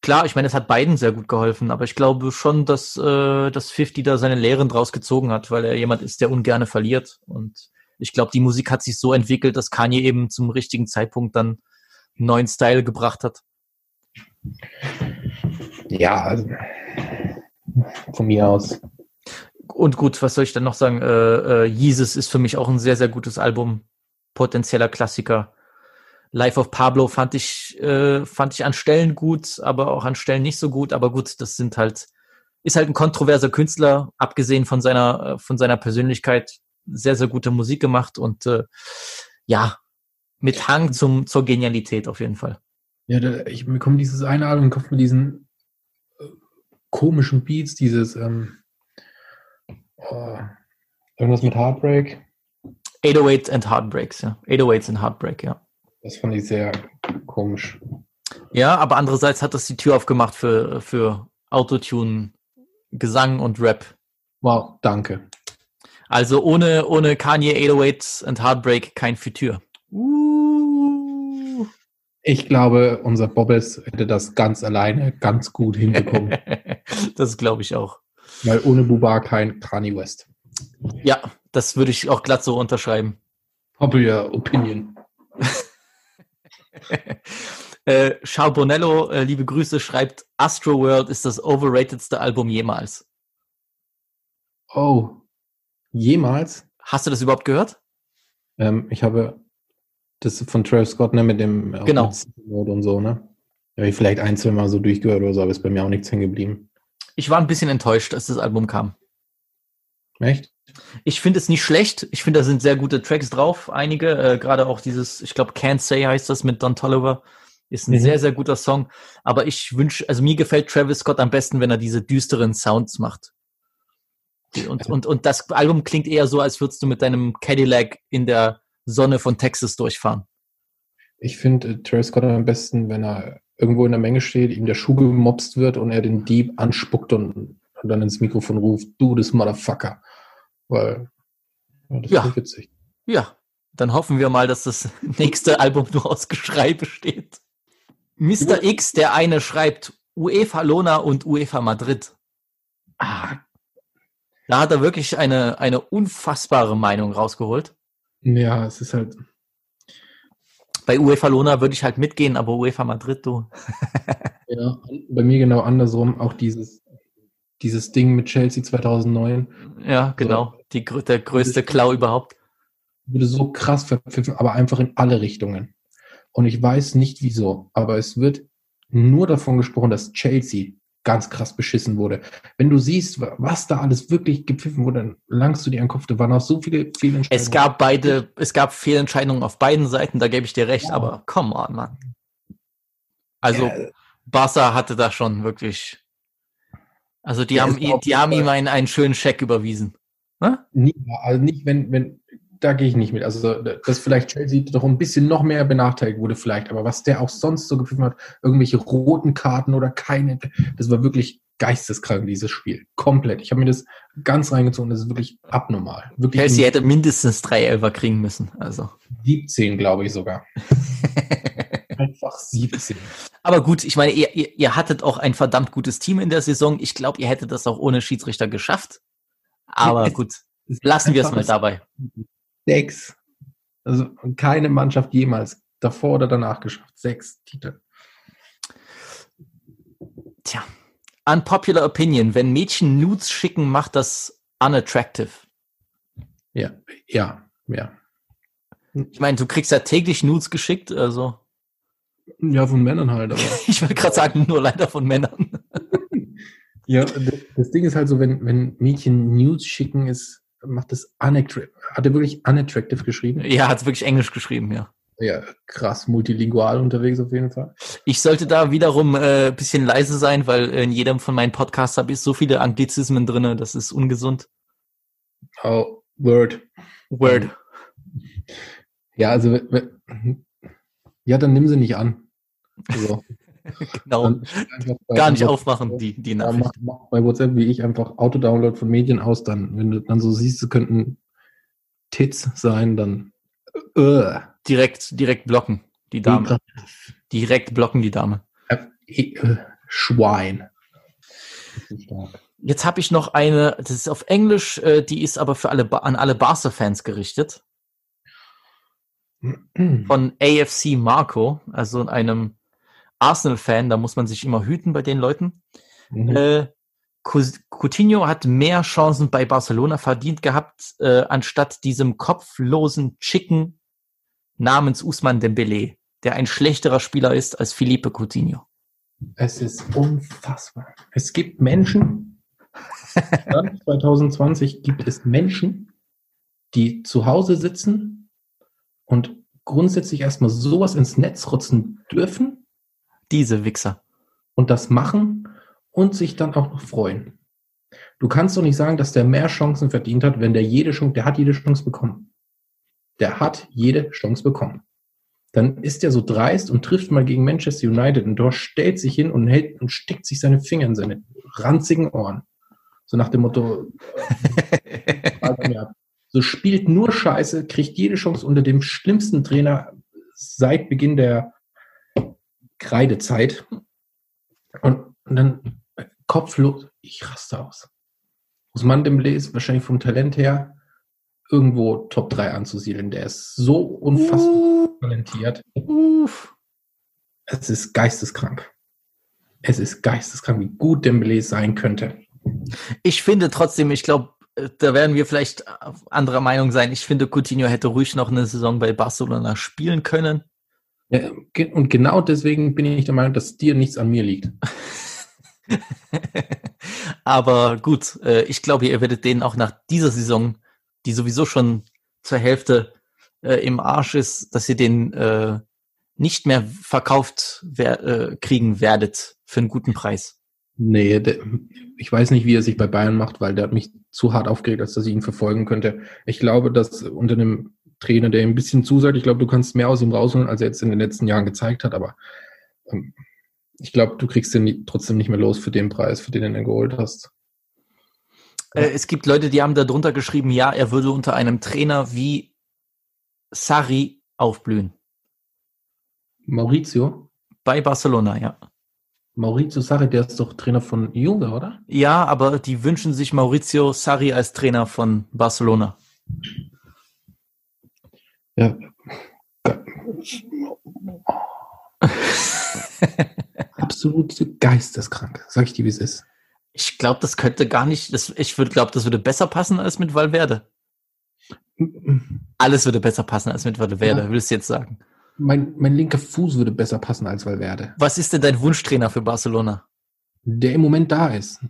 Klar, ich meine, es hat beiden sehr gut geholfen, aber ich glaube schon, dass, äh, dass 50 da seine Lehren draus gezogen hat, weil er jemand ist, der ungerne verliert. Und ich glaube, die Musik hat sich so entwickelt, dass Kanye eben zum richtigen Zeitpunkt dann einen neuen Style gebracht hat. Ja, also von mir aus. Und gut, was soll ich dann noch sagen? Äh, äh, Jesus ist für mich auch ein sehr, sehr gutes Album. Potenzieller Klassiker. Life of Pablo fand ich, äh, fand ich an Stellen gut, aber auch an Stellen nicht so gut. Aber gut, das sind halt, ist halt ein kontroverser Künstler, abgesehen von seiner, äh, von seiner Persönlichkeit, sehr, sehr gute Musik gemacht und äh, ja, mit Hang zum, zur Genialität auf jeden Fall. Ja, da, ich bekomme dieses eine Album im Kopf mit diesen äh, komischen Beats, dieses ähm, oh, irgendwas mit Heartbreak. 808 and Heartbreaks, ja. 808s and Heartbreak, ja. Das fand ich sehr komisch. Ja, aber andererseits hat das die Tür aufgemacht für, für Autotune, Gesang und Rap. Wow, danke. Also ohne, ohne Kanye 808 and Heartbreak kein Futur. Uh. Ich glaube, unser Bobbes hätte das ganz alleine ganz gut hinbekommen. das glaube ich auch. Weil ohne Buba kein Kanye West. Ja, das würde ich auch glatt so unterschreiben. Popular Opinion. äh, Charles Bonello, äh, liebe Grüße, schreibt, Astro World ist das overratedste Album jemals. Oh, jemals? Hast du das überhaupt gehört? Ähm, ich habe das von Travis Scott, ne, mit dem genau. Mit und so, ne? Habe ich vielleicht ein, zwei Mal so durchgehört oder so, aber ist bei mir auch nichts hängen geblieben. Ich war ein bisschen enttäuscht, als das Album kam. Echt? Ich finde es nicht schlecht. Ich finde, da sind sehr gute Tracks drauf. Einige, äh, gerade auch dieses, ich glaube, Can't Say heißt das mit Don Tolliver. Ist ein mhm. sehr, sehr guter Song. Aber ich wünsche, also mir gefällt Travis Scott am besten, wenn er diese düsteren Sounds macht. Und, und, und das Album klingt eher so, als würdest du mit deinem Cadillac in der Sonne von Texas durchfahren. Ich finde äh, Travis Scott am besten, wenn er irgendwo in der Menge steht, ihm der Schuh gemobst wird und er den Dieb anspuckt und, und dann ins Mikrofon ruft, du das Motherfucker. Weil ja, das ja. ist witzig. Ja, dann hoffen wir mal, dass das nächste Album nur aus Geschrei besteht. Mr. X, der eine schreibt UEFA Lona und UEFA Madrid. Ah, da hat er wirklich eine, eine unfassbare Meinung rausgeholt. Ja, es ist halt. Bei UEFA Lona würde ich halt mitgehen, aber UEFA Madrid, du. ja, bei mir genau andersrum. Auch dieses, dieses Ding mit Chelsea 2009. Ja, genau. Die, der größte Klau überhaupt. Wurde so krass verpfiffen, aber einfach in alle Richtungen. Und ich weiß nicht wieso, aber es wird nur davon gesprochen, dass Chelsea ganz krass beschissen wurde. Wenn du siehst, was da alles wirklich gepfiffen wurde, dann langst du dir an den Kopf. Da waren auch so viele Fehlentscheidungen. Es gab beide, es gab Fehlentscheidungen auf beiden Seiten, da gebe ich dir recht, ja. aber come on, Mann. Also, ja. Barca hatte da schon wirklich, also die ja, haben, die haben ihm einen, einen schönen Scheck überwiesen. Ne? Nie, also nicht, wenn, wenn, da gehe ich nicht mit. Also, dass vielleicht Chelsea doch ein bisschen noch mehr benachteiligt wurde, vielleicht. Aber was der auch sonst so gepfiffen hat, irgendwelche roten Karten oder keine, das war wirklich geisteskrank, dieses Spiel. Komplett. Ich habe mir das ganz reingezogen. Das ist wirklich abnormal. Wirklich Chelsea hätte mindestens drei Elfer kriegen müssen. Also. 17, glaube ich sogar. Einfach 17. Aber gut, ich meine, ihr, ihr, ihr hattet auch ein verdammt gutes Team in der Saison. Ich glaube, ihr hättet das auch ohne Schiedsrichter geschafft. Aber gut, lassen wir es mal dabei sechs. Also keine Mannschaft jemals davor oder danach geschafft. Sechs Titel. Tja, unpopular opinion. Wenn Mädchen Nudes schicken, macht das unattractive. Ja, ja, ja. Ich meine, du kriegst ja täglich Nudes geschickt, also. Ja, von Männern halt, aber. ich wollte gerade sagen, nur leider von Männern. ja, das Ding ist halt so, wenn, wenn Mädchen Nudes schicken, ist macht das unattractive. Hat er wirklich unattractive geschrieben? Ja, hat es wirklich Englisch geschrieben, ja. Ja, krass, multilingual unterwegs auf jeden Fall. Ich sollte da wiederum ein äh, bisschen leise sein, weil in jedem von meinen Podcasts habe ich so viele Anglizismen drin, das ist ungesund. Oh, Word. Word. Ja, also, ja, dann nimm sie nicht an. Also, genau. Gar nicht aufmachen, die, die Nachricht. Mach, mach bei WhatsApp wie ich einfach Autodownload von Medien aus, dann, wenn du dann so siehst, es könnten Tits sein, dann uh. direkt, direkt blocken, die Dame. Direkt blocken die Dame. Äh, Schwein. Jetzt habe ich noch eine, das ist auf Englisch, äh, die ist aber für alle an alle Barca-Fans gerichtet. Von AFC Marco, also einem Arsenal-Fan, da muss man sich immer hüten bei den Leuten. Mhm. Äh, Coutinho hat mehr Chancen bei Barcelona verdient gehabt, äh, anstatt diesem kopflosen Chicken namens Usman Dembele, der ein schlechterer Spieler ist als Felipe Coutinho. Es ist unfassbar. Es gibt Menschen, 2020 gibt es Menschen, die zu Hause sitzen und grundsätzlich erstmal sowas ins Netz rotzen dürfen diese Wichser. Und das machen und sich dann auch noch freuen. Du kannst doch nicht sagen, dass der mehr Chancen verdient hat, wenn der jede Chance, der hat jede Chance bekommen. Der hat jede Chance bekommen. Dann ist er so dreist und trifft mal gegen Manchester United und dort stellt sich hin und hält und steckt sich seine Finger in seine ranzigen Ohren. So nach dem Motto, so spielt nur Scheiße, kriegt jede Chance unter dem schlimmsten Trainer seit Beginn der Kreidezeit. Und, und dann äh, kopflos, ich raste aus. Usman Dembele ist wahrscheinlich vom Talent her irgendwo Top 3 anzusiedeln. Der ist so unfassbar talentiert. Uff. Es ist geisteskrank. Es ist geisteskrank, wie gut Dembele sein könnte. Ich finde trotzdem, ich glaube, da werden wir vielleicht anderer Meinung sein. Ich finde, Coutinho hätte ruhig noch eine Saison bei Barcelona spielen können. Ja, und genau deswegen bin ich der Meinung, dass dir nichts an mir liegt. Aber gut, äh, ich glaube, ihr werdet den auch nach dieser Saison, die sowieso schon zur Hälfte äh, im Arsch ist, dass ihr den äh, nicht mehr verkauft kriegen werdet für einen guten Preis. Nee, der, ich weiß nicht, wie er sich bei Bayern macht, weil der hat mich zu hart aufgeregt, als dass ich ihn verfolgen könnte. Ich glaube, dass unter einem Trainer, der ihm ein bisschen zusagt, ich glaube, du kannst mehr aus ihm rausholen, als er jetzt in den letzten Jahren gezeigt hat, aber ähm, ich glaube, du kriegst ihn trotzdem nicht mehr los für den Preis, für den du ihn geholt hast. Äh, es gibt Leute, die haben da drunter geschrieben, ja, er würde unter einem Trainer wie Sarri aufblühen. Maurizio? Bei Barcelona, ja. Maurizio Sarri, der ist doch Trainer von Juve, oder? Ja, aber die wünschen sich Maurizio Sarri als Trainer von Barcelona. Ja. Absolut geisteskrank, sag ich dir, wie es ist. Ich glaube, das könnte gar nicht, das, ich würde glaube, das würde besser passen als mit Valverde. Alles würde besser passen als mit Valverde, Ja. willst du jetzt sagen. Mein, mein linker Fuß würde besser passen als Valverde. Was ist denn dein Wunschtrainer für Barcelona? Der im Moment da ist.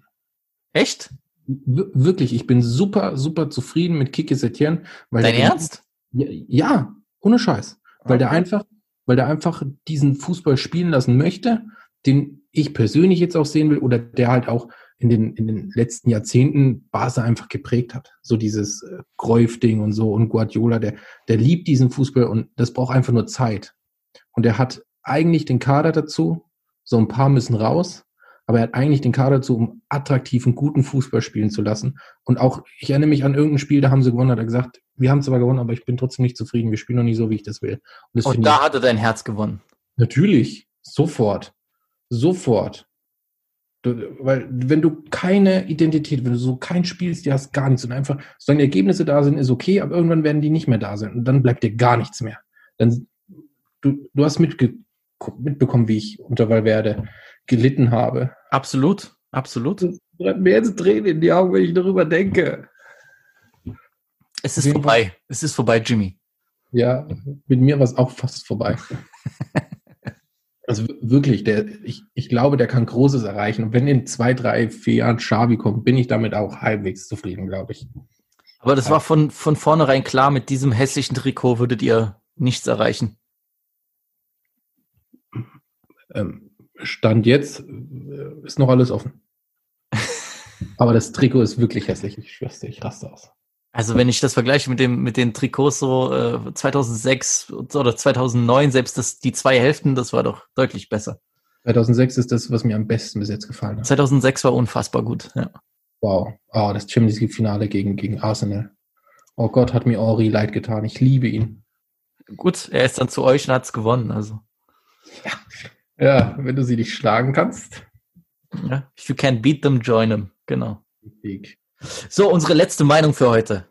Echt? W wirklich, ich bin super, super zufrieden mit Kike Setien. Weil Dein Ernst? Ja, ohne Scheiß. Weil der Okay. einfach, weil der einfach diesen Fußball spielen lassen möchte, den ich persönlich jetzt auch sehen will, oder der halt auch in den, in den letzten Jahrzehnten Barca einfach geprägt hat. So dieses äh, Cruyff-Ding und so und Guardiola, der, der liebt diesen Fußball und das braucht einfach nur Zeit. Und er hat eigentlich den Kader dazu, so ein paar müssen raus, aber er hat eigentlich den Kader dazu, um attraktiven, guten Fußball spielen zu lassen. Und auch, ich erinnere mich an irgendein Spiel, da haben sie gewonnen, hat er gesagt, wir haben zwar gewonnen, aber ich bin trotzdem nicht zufrieden, wir spielen noch nicht so, wie ich das will. Und das Und da hat er dein Herz gewonnen. ich, natürlich, sofort, sofort. Du, weil, wenn du keine Identität, wenn du so kein Spiel hast, die hast gar nichts und einfach, solange die Ergebnisse da sind, ist okay, aber irgendwann werden die nicht mehr da sein und dann bleibt dir gar nichts mehr. Dann, du, du hast mitge mitbekommen, wie ich unter Valverde gelitten habe. Absolut, absolut. Brennt mir jetzt Tränen in die Augen, wenn ich darüber denke. Es ist vorbei. Es ist vorbei, Jimmy. Ja, mit mir war es auch fast vorbei. Also wirklich, der, ich, ich glaube, der kann Großes erreichen. Und wenn in zwei, drei, vier Jahren Xavi kommt, bin ich damit auch halbwegs zufrieden, glaube ich. Aber das war von, von vornherein klar, mit diesem hässlichen Trikot würdet ihr nichts erreichen. Ähm, Stand jetzt äh, ist noch alles offen. Aber das Trikot ist wirklich hässlich. Ich schwör's dir, ich raste aus. Also wenn ich das vergleiche mit dem mit den Trikots so äh, 2006 oder 2009, selbst das die zwei Hälften, das war doch deutlich besser. 2006 ist das, was mir am besten bis jetzt gefallen hat. 2006 war unfassbar gut. Ja. Wow. Oh, das Champions League Finale gegen, gegen Arsenal. Oh Gott, hat mir Henri leid getan. Ich liebe ihn. Gut, er ist dann zu euch und hat's gewonnen. Also Ja, wenn du sie nicht schlagen kannst. ja. if you can't beat them, join them. Genau. Sieg. So unsere letzte Meinung für heute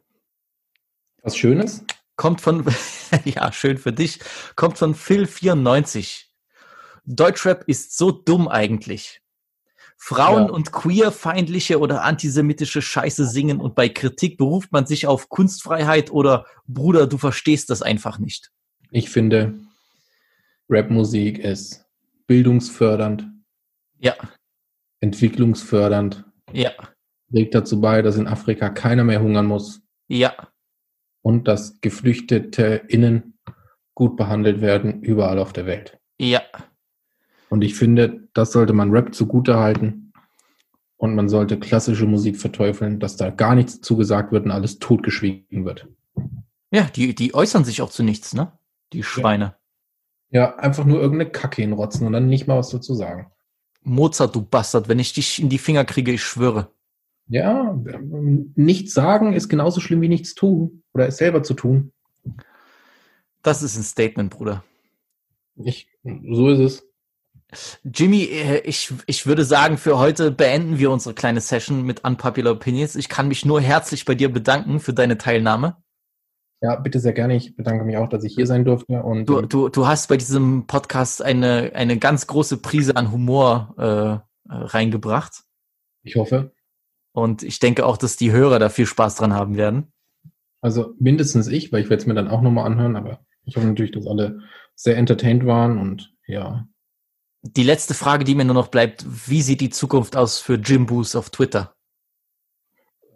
Was Schönes? kommt von ja schön für dich kommt von Phil 94. Deutschrap ist so dumm eigentlich. Frauen- Ja. und queerfeindliche oder antisemitische Scheiße singen und bei Kritik beruft man sich auf Kunstfreiheit oder Bruder, du verstehst das einfach nicht. Ich finde, Rapmusik ist bildungsfördernd, Ja, entwicklungsfördernd, ja, trägt dazu bei, dass in Afrika keiner mehr hungern muss ja, und dass Geflüchtete innen gut behandelt werden, überall auf der Welt. ja. Und ich finde, das sollte man Rap zugutehalten und man sollte klassische Musik verteufeln, dass da gar nichts zugesagt wird und alles totgeschwiegen wird. Ja, die, die äußern sich auch zu nichts, ne? Die Schweine. Ja, einfach nur irgendeine Kacke hinrotzen und dann nicht mal was dazu sagen. Mozart, du Bastard, wenn ich dich in die Finger kriege, ich schwöre. Ja, nichts sagen ist genauso schlimm wie nichts tun oder es selber zu tun. Das ist ein Statement, Bruder. Ich, so ist es. Jimmy, äh, ich, ich würde sagen, für heute beenden wir unsere kleine Session mit Unpopular Opinions. Ich kann mich nur herzlich bei dir bedanken für deine Teilnahme. Ja, bitte sehr gerne. Ich bedanke mich auch, dass ich hier sein durfte. Und Du, du, du hast bei diesem Podcast eine, eine ganz große Prise an Humor äh, äh, reingebracht. ich hoffe, Und ich denke auch, dass die Hörer da viel Spaß dran haben werden. also mindestens ich, weil ich werde es mir dann auch nochmal anhören, aber ich hoffe natürlich, dass alle sehr entertained waren und ja, Die letzte Frage, die mir nur noch bleibt, wie sieht die Zukunft aus für Jimboos auf Twitter?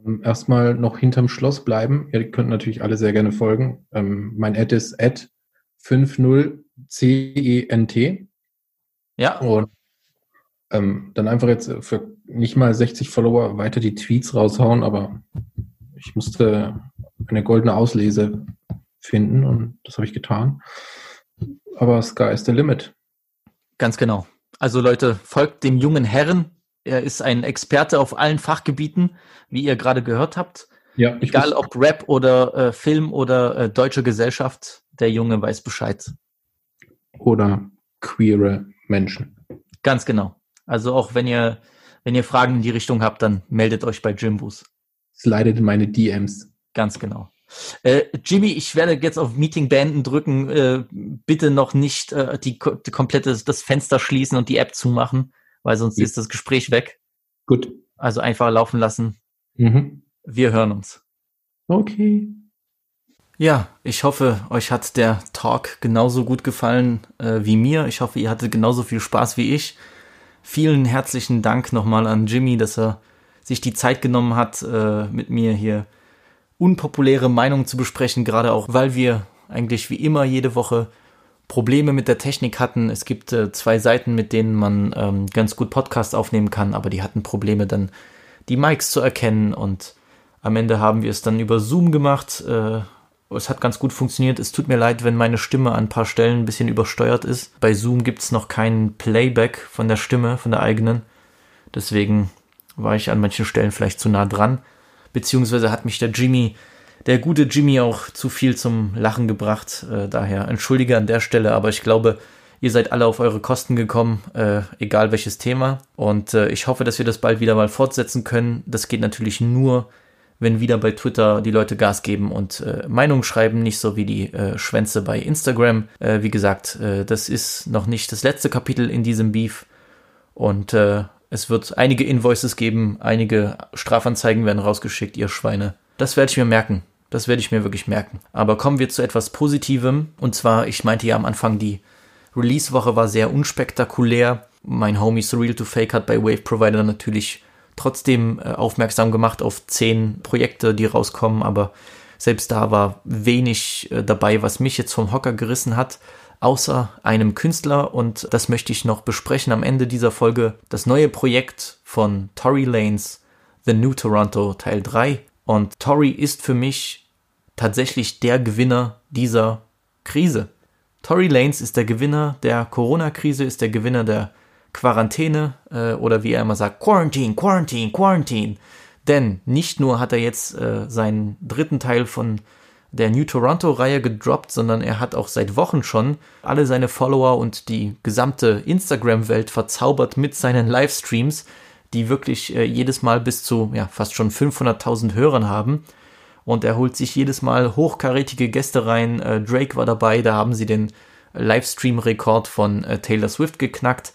Ähm, Erstmal noch hinterm Schloss bleiben. Ihr könnt natürlich alle sehr gerne folgen. Ähm, mein Ad ist at 50cent Ja, und ähm, dann einfach jetzt für nicht mal 60 Follower weiter die Tweets raushauen, aber ich musste eine goldene Auslese finden und das habe ich getan. Aber Sky is the limit. ganz genau. Also Leute, folgt dem jungen Herren. Er ist ein Experte auf allen Fachgebieten, wie ihr gerade gehört habt. Ja, Egal ob Rap oder äh, Film oder äh, deutsche Gesellschaft, der Junge weiß Bescheid. oder queere Menschen. Ganz genau. Also auch wenn ihr, wenn ihr Fragen in die Richtung habt, dann meldet euch bei Jimboos. Slidet in meine DMs. Ganz genau. Äh, Jimmy, ich werde jetzt auf Meeting beenden drücken. Äh, bitte noch nicht äh, die, die komplette das Fenster schließen und die App zumachen, weil sonst Ja. ist das Gespräch weg. Gut. Also einfach laufen lassen. Mhm. Wir hören uns. Okay. Ja, ich hoffe, euch hat der Talk genauso gut gefallen äh, wie mir. Ich hoffe, ihr hattet genauso viel Spaß wie ich. Vielen herzlichen Dank nochmal an Jimmy, dass er sich die Zeit genommen hat, äh, mit mir hier unpopuläre Meinungen zu besprechen, gerade auch, weil wir eigentlich wie immer jede Woche Probleme mit der Technik hatten. Es gibt äh, zwei Seiten, mit denen man ähm, ganz gut Podcast aufnehmen kann, aber die hatten Probleme dann die Mics zu erkennen und am Ende haben wir es dann über Zoom gemacht. Äh, es hat ganz gut funktioniert. Es tut mir leid, wenn meine Stimme an ein paar Stellen ein bisschen übersteuert ist. Bei Zoom gibt es noch keinen Playback von der Stimme, von der eigenen. Deswegen war ich an manchen Stellen vielleicht zu nah dran. Beziehungsweise hat mich der Jimmy, der gute Jimmy auch zu viel zum Lachen gebracht. Äh, daher entschuldige an der Stelle, aber ich glaube, ihr seid alle auf eure Kosten gekommen, äh, egal welches Thema. Und äh, ich hoffe, dass wir das bald wieder mal fortsetzen können. Das geht natürlich nur, wenn wieder bei Twitter die Leute Gas geben und äh, Meinungen schreiben, nicht so wie die äh, Schwänze bei Instagram. Äh, wie gesagt, äh, das ist noch nicht das letzte Kapitel in diesem Beef und äh, es wird einige Invoices geben, einige Strafanzeigen werden rausgeschickt, ihr Schweine. Das werde ich mir merken. Das werde ich mir wirklich merken. Aber kommen wir zu etwas Positivem. Und zwar, ich meinte ja am Anfang, die Release-Woche war sehr unspektakulär. Mein Homie Surreal to Fake hat bei Wave Provider natürlich trotzdem äh, aufmerksam gemacht auf zehn Projekte, die rauskommen, aber selbst da war wenig äh, dabei, was mich jetzt vom Hocker gerissen hat, außer einem Künstler. Und das möchte ich noch besprechen am Ende dieser Folge, das neue Projekt von Tory Lanes, The New Toronto Teil 3 und Tory ist für mich tatsächlich der Gewinner dieser Krise. Tory Lanes ist der Gewinner der Corona-Krise, ist der Gewinner der Quarantäne äh, oder wie er immer sagt, Quarantine, Quarantine, Quarantine. Denn nicht nur hat er jetzt äh, seinen dritten Teil von der New Toronto-Reihe gedroppt, sondern er hat auch seit Wochen schon alle seine Follower und die gesamte Instagram-Welt verzaubert mit seinen Livestreams, die wirklich äh, jedes Mal bis zu ja, fast schon 500.000 Hörern haben. Und er holt sich jedes Mal hochkarätige Gäste rein. Äh, Drake war dabei, da haben sie den Livestream-Rekord von äh, Taylor Swift geknackt.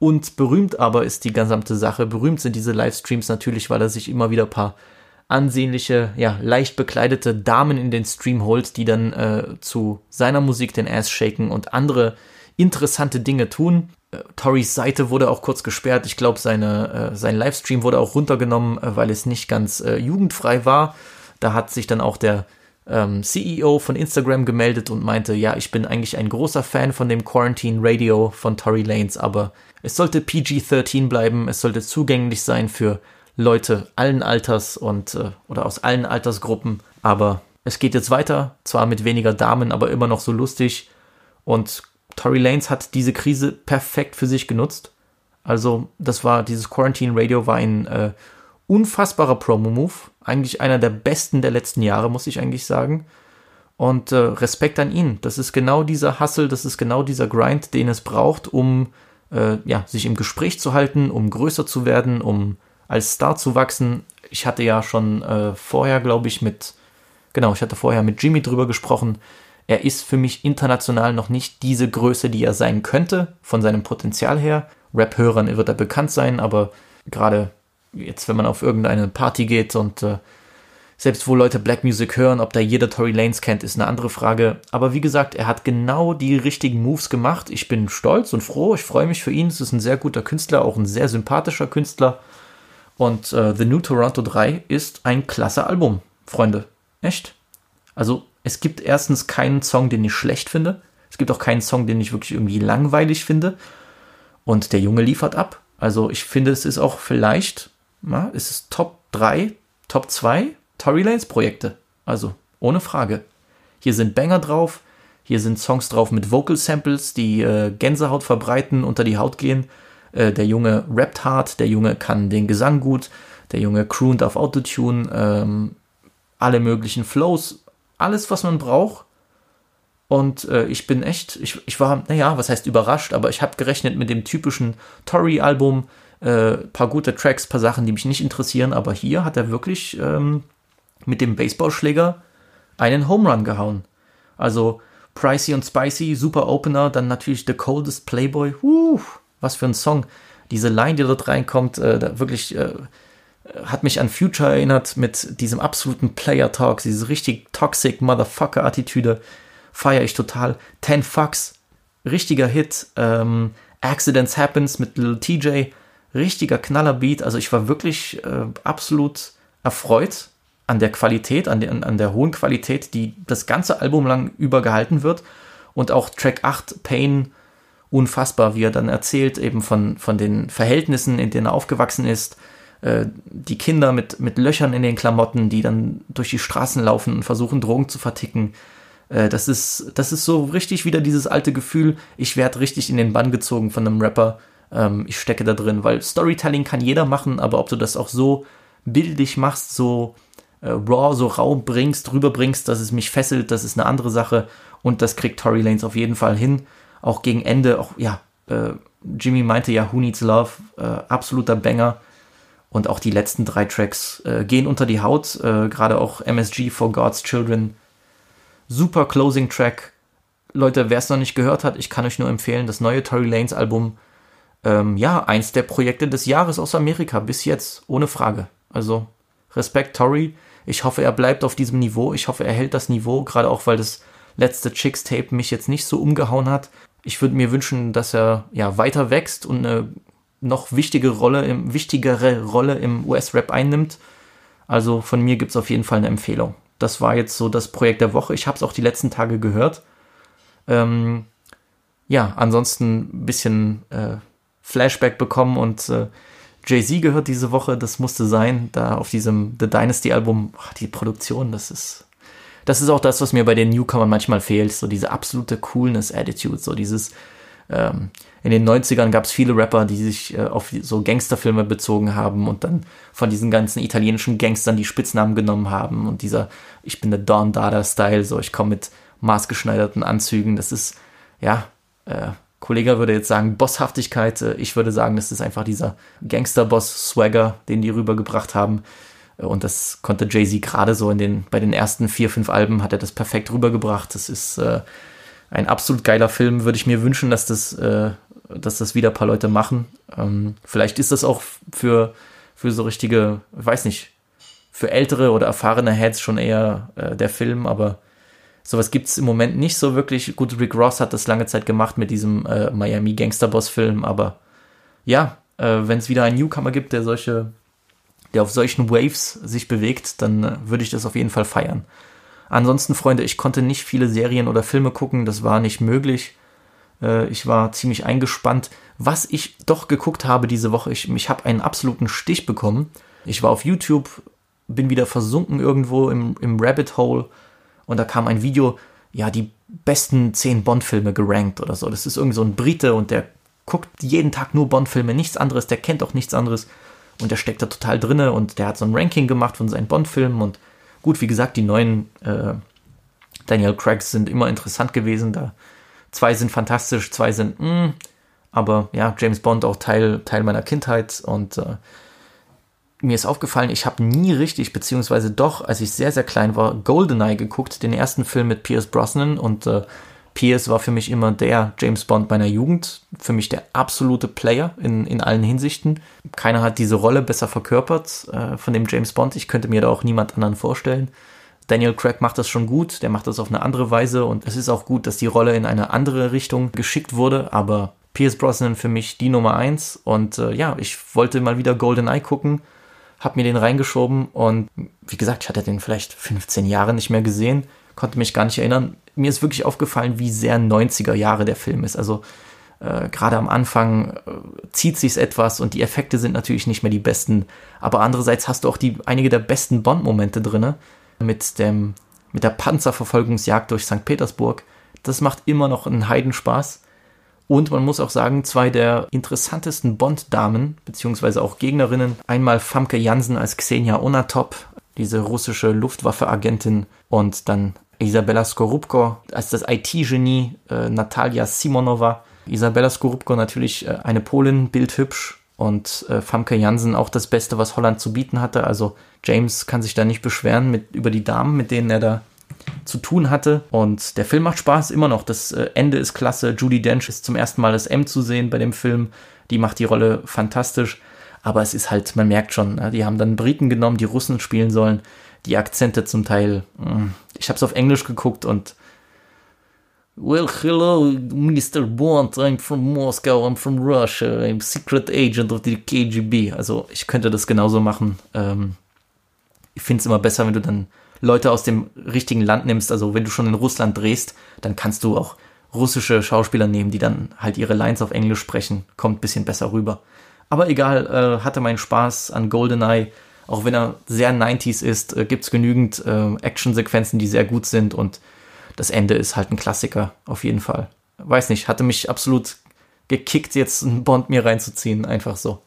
Und berühmt aber ist die gesamte Sache. Berühmt sind diese Livestreams natürlich, weil er sich immer wieder ein paar ansehnliche, ja, leicht bekleidete Damen in den Stream holt, die dann äh, zu seiner Musik den Ass shaken und andere interessante Dinge tun. Äh, Torys Seite wurde auch kurz gesperrt. Ich glaube, äh, sein Livestream wurde auch runtergenommen, äh, weil es nicht ganz äh, jugendfrei war. Da hat sich dann auch der ähm, CEO von Instagram gemeldet und meinte, ja, ich bin eigentlich ein großer Fan von dem Quarantine Radio von Tory Lanes, aber es sollte PG-13 bleiben, es sollte zugänglich sein für Leute allen Alters und äh, oder aus allen Altersgruppen. Aber es geht jetzt weiter, zwar mit weniger Damen, aber immer noch so lustig. Und Tory Lanes hat diese Krise perfekt für sich genutzt. Also, das war, dieses Quarantine Radio war ein äh, unfassbarer Promo-Move. Eigentlich einer der besten der letzten Jahre, muss ich eigentlich sagen. Und äh, Respekt an ihn. Das ist genau dieser Hustle, das ist genau dieser Grind, den es braucht, um äh, ja, sich im Gespräch zu halten, um größer zu werden, um als Star zu wachsen. Ich hatte ja schon äh, vorher, glaube ich, mit, genau, ich hatte vorher mit Jimmy drüber gesprochen. Er ist für mich international noch nicht diese Größe, die er sein könnte, von seinem Potenzial her. Rap-Hörern wird er bekannt sein, aber gerade jetzt, wenn man auf irgendeine Party geht und äh, selbst wo Leute Black Music hören, ob da jeder Tory Lanez kennt, ist eine andere Frage. Aber wie gesagt, er hat genau die richtigen Moves gemacht. Ich bin stolz und froh. Ich freue mich für ihn. Es ist ein sehr guter Künstler, auch ein sehr sympathischer Künstler. Und äh, The New Toronto 3 ist ein klasse Album, Freunde. Echt. Also, es gibt erstens keinen Song, den ich schlecht finde. Es gibt auch keinen Song, den ich wirklich irgendwie langweilig finde. Und der Junge liefert ab. Also, ich finde, es ist auch vielleicht, na, es ist Top 3, Top 2 Tory Lanez Projekte. Also, ohne Frage. Hier sind Banger drauf, hier sind Songs drauf mit Vocal Samples, die äh, Gänsehaut verbreiten, unter die Haut gehen. Äh, der Junge rappt hart, der Junge kann den Gesang gut, der Junge croont auf Autotune, ähm, alle möglichen Flows, alles, was man braucht. Und äh, ich bin echt, ich, ich war, naja, was heißt überrascht, aber ich habe gerechnet mit dem typischen Tory-Album, äh, paar gute Tracks, paar Sachen, die mich nicht interessieren, aber hier hat er wirklich ähm, mit dem Baseballschläger einen Home Run gehauen. Also Pricey und Spicy, super Opener, dann natürlich The Coldest Playboy, uh, was für ein Song. Diese Line, die dort reinkommt, äh, wirklich äh, hat mich an Future erinnert mit diesem absoluten Player Talk, diese richtig toxic Motherfucker Attitüde, feiere ich total. Ten Fucks, richtiger Hit. Ähm, Accidents Happens mit Lil TJ, richtiger Knallerbeat. Also ich war wirklich äh, absolut erfreut an der Qualität, an der, an der hohen Qualität, die das ganze Album lang über gehalten wird. Und auch Track 8, Pain, unfassbar, wie er dann erzählt, eben von, von den Verhältnissen, in denen er aufgewachsen ist. Äh, die Kinder mit, mit Löchern in den Klamotten, die dann durch die Straßen laufen und versuchen, Drogen zu verticken. Äh, das, ist, das ist so richtig wieder dieses alte Gefühl, ich werde richtig in den Bann gezogen von einem Rapper. Ähm, ich stecke da drin, weil Storytelling kann jeder machen, aber ob du das auch so bildlich machst, so äh, raw, so rau bringst, rüberbringst, dass es mich fesselt, das ist eine andere Sache. Und das kriegt Tory Lanes auf jeden Fall hin. Auch gegen Ende, auch, ja, äh, Jimmy meinte ja, Who Needs Love, äh, absoluter Banger. Und auch die letzten drei Tracks äh, gehen unter die Haut, äh, gerade auch MSG for God's Children. Super Closing Track. Leute, wer es noch nicht gehört hat, ich kann euch nur empfehlen, das neue Tory Lanes Album. Ähm, ja, eins der Projekte des Jahres aus Amerika bis jetzt, ohne Frage. Also Respekt, Tory. Ich hoffe, er bleibt auf diesem Niveau. Ich hoffe, er hält das Niveau, gerade auch, weil das letzte Chicks-Tape mich jetzt nicht so umgehauen hat. Ich würde mir wünschen, dass er ja weiter wächst und eine noch wichtige Rolle im, wichtigere Rolle im US-Rap einnimmt. Also von mir gibt es auf jeden Fall eine Empfehlung. Das war jetzt so das Projekt der Woche. Ich habe es auch die letzten Tage gehört. Ähm, ja, ansonsten ein bisschen äh, Flashback bekommen und äh, Jay-Z gehört diese Woche, das musste sein, da auf diesem The Dynasty Album, ach, die Produktion, das ist, das ist auch das, was mir bei den Newcomern manchmal fehlt, so diese absolute Coolness-Attitude, so dieses, ähm, in den 90ern gab es viele Rapper, die sich äh, auf so Gangsterfilme bezogen haben und dann von diesen ganzen italienischen Gangstern die Spitznamen genommen haben. Und dieser, ich bin der Don Dada-Style, so ich komme mit maßgeschneiderten Anzügen, das ist, ja, äh, Kollege würde jetzt sagen Bosshaftigkeit. Äh, ich würde sagen, das ist einfach dieser Gangster-Boss-Swagger, den die rübergebracht haben. Äh, und das konnte Jay-Z gerade so in den, bei den ersten vier, fünf Alben hat er das perfekt rübergebracht. Das ist äh, ein absolut geiler Film. Würde ich mir wünschen, dass das, äh, dass das wieder ein paar Leute machen. Ähm, vielleicht ist das auch für, für so richtige, weiß nicht, für ältere oder erfahrene Heads schon eher äh, der Film, aber Sowas gibt es im Moment nicht so wirklich. Gut, Rick Ross hat das lange Zeit gemacht mit diesem äh, Miami Gangster Boss Film, aber ja, äh, wenn es wieder einen Newcomer gibt, der solche, der auf solchen Waves sich bewegt, dann äh, würde ich das auf jeden Fall feiern. Ansonsten, Freunde, ich konnte nicht viele Serien oder Filme gucken, das war nicht möglich. Äh, ich war ziemlich eingespannt. Was ich doch geguckt habe diese Woche, ich, ich habe einen absoluten Stich bekommen. Ich war auf YouTube, bin wieder versunken irgendwo im, im Rabbit Hole und da kam ein Video, ja, die besten zehn Bond-Filme gerankt oder so. Das ist irgend so ein Brite und der guckt jeden Tag nur Bond-Filme, nichts anderes, der kennt auch nichts anderes und der steckt da total drinne und der hat so ein Ranking gemacht von seinen Bond-Filmen und gut, wie gesagt, die neuen äh, Daniel Craigs sind immer interessant gewesen. Da zwei sind fantastisch, zwei sind mh, hm, Aber ja, James Bond auch Teil, Teil meiner Kindheit und äh, mir ist aufgefallen, ich habe nie richtig, beziehungsweise doch, als ich sehr, sehr klein war, Goldeneye geguckt, den ersten Film mit Pierce Brosnan und äh, Pierce war für mich immer der James Bond meiner Jugend, für mich der absolute Player in, in allen Hinsichten. Keiner hat diese Rolle besser verkörpert äh, von dem James Bond. Ich könnte mir da auch niemand anderen vorstellen. Daniel Craig macht das schon gut, der macht das auf eine andere Weise und es ist auch gut, dass die Rolle in eine andere Richtung geschickt wurde, aber Pierce Brosnan für mich die Nummer eins und äh, ja, ich wollte mal wieder GoldenEye gucken, hab mir den reingeschoben und wie gesagt, ich hatte den vielleicht 15 Jahre nicht mehr gesehen, konnte mich gar nicht erinnern. Mir ist wirklich aufgefallen, wie sehr 90er Jahre der Film ist. Also äh, gerade am Anfang äh, zieht sich's etwas und die Effekte sind natürlich nicht mehr die besten, aber andererseits hast du auch die einige der besten Bond-Momente drinne mit dem mit der Panzerverfolgungsjagd durch St. Petersburg. Das macht immer noch einen Heidenspaß. Und man muss auch sagen, zwei der interessantesten Bond-Damen, beziehungsweise auch Gegnerinnen, einmal Famke Jansen als Xenia Onatop, diese russische Luftwaffe-Agentin, und dann Isabella Skorupko als das IT-Genie, äh, Natalia Simonova. Isabella Skorupko natürlich äh, eine Polin, bildhübsch, und äh, Famke Jansen auch das Beste, was Holland zu bieten hatte. Also James kann sich da nicht beschweren mit, über die Damen, mit denen er da zu tun hatte. Und der Film macht Spaß immer noch. Das äh, Ende ist klasse. Judy Dench ist zum ersten Mal das M zu sehen bei dem Film. Die macht die Rolle fantastisch. Aber es ist halt, man merkt schon, ne, die haben dann Briten genommen, die Russen spielen sollen. Die Akzente zum Teil. Mm, ich habe es auf Englisch geguckt und Well, hello, Mr. Bond. I'm from Moscow. I'm from Russia. I'm secret agent of the KGB. Also ich könnte das genauso machen. Ähm, ich finde es immer besser, wenn du dann Leute aus dem richtigen Land nimmst. Also wenn du schon in Russland drehst, dann kannst du auch russische Schauspieler nehmen, die dann halt ihre Lines auf Englisch sprechen. Kommt ein bisschen besser rüber. Aber egal, äh, hatte meinen Spaß an GoldenEye. Auch wenn er sehr 90s ist, äh, gibt es genügend äh, Actionsequenzen, die sehr gut sind und das Ende ist halt ein Klassiker, auf jeden Fall. Weiß nicht, hatte mich absolut gekickt, jetzt einen Bond mir reinzuziehen, einfach so.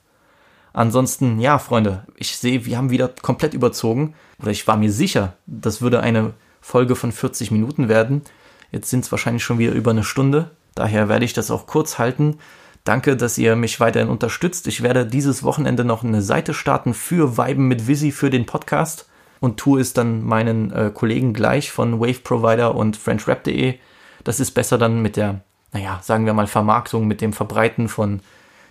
Ansonsten, ja, Freunde, ich sehe, wir haben wieder komplett überzogen. Oder ich war mir sicher, das würde eine Folge von 40 Minuten werden. Jetzt sind es wahrscheinlich schon wieder über eine Stunde. Daher werde ich das auch kurz halten. Danke, dass ihr mich weiterhin unterstützt. Ich werde dieses Wochenende noch eine Seite starten für Weiben mit Visi für den Podcast und tue es dann meinen äh, Kollegen gleich von Wave Provider und FrenchRap.de. Das ist besser dann mit der, naja, sagen wir mal Vermarktung, mit dem Verbreiten von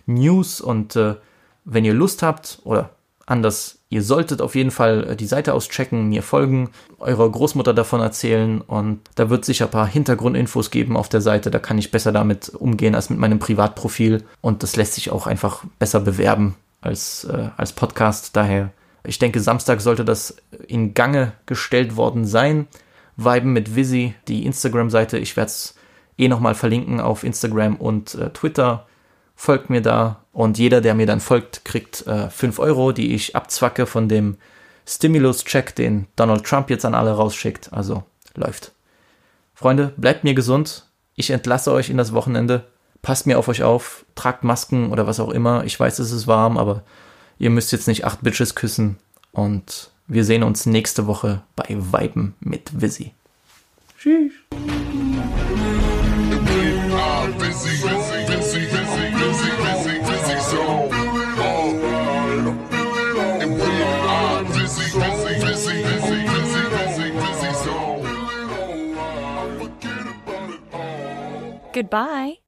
News und äh, wenn ihr Lust habt oder anders, ihr solltet auf jeden Fall äh, die Seite auschecken, mir folgen, eurer Großmutter davon erzählen und da wird sicher ein paar Hintergrundinfos geben auf der Seite. Da kann ich besser damit umgehen als mit meinem Privatprofil und das lässt sich auch einfach besser bewerben als, äh, als Podcast. Daher, ich denke, Samstag sollte das in Gange gestellt worden sein. Viben mit Visi, die Instagram-Seite. Ich werde es eh nochmal verlinken auf Instagram und äh, Twitter folgt mir da und jeder, der mir dann folgt, kriegt äh, 5 Euro, die ich abzwacke von dem Stimulus-Check, den Donald Trump jetzt an alle rausschickt. Also läuft. Freunde, bleibt mir gesund. Ich entlasse euch in das Wochenende. Passt mir auf euch auf. Tragt Masken oder was auch immer. Ich weiß, es ist warm, aber ihr müsst jetzt nicht acht Bitches küssen. Und wir sehen uns nächste Woche bei Weiben mit Visi. Tschüss. Goodbye.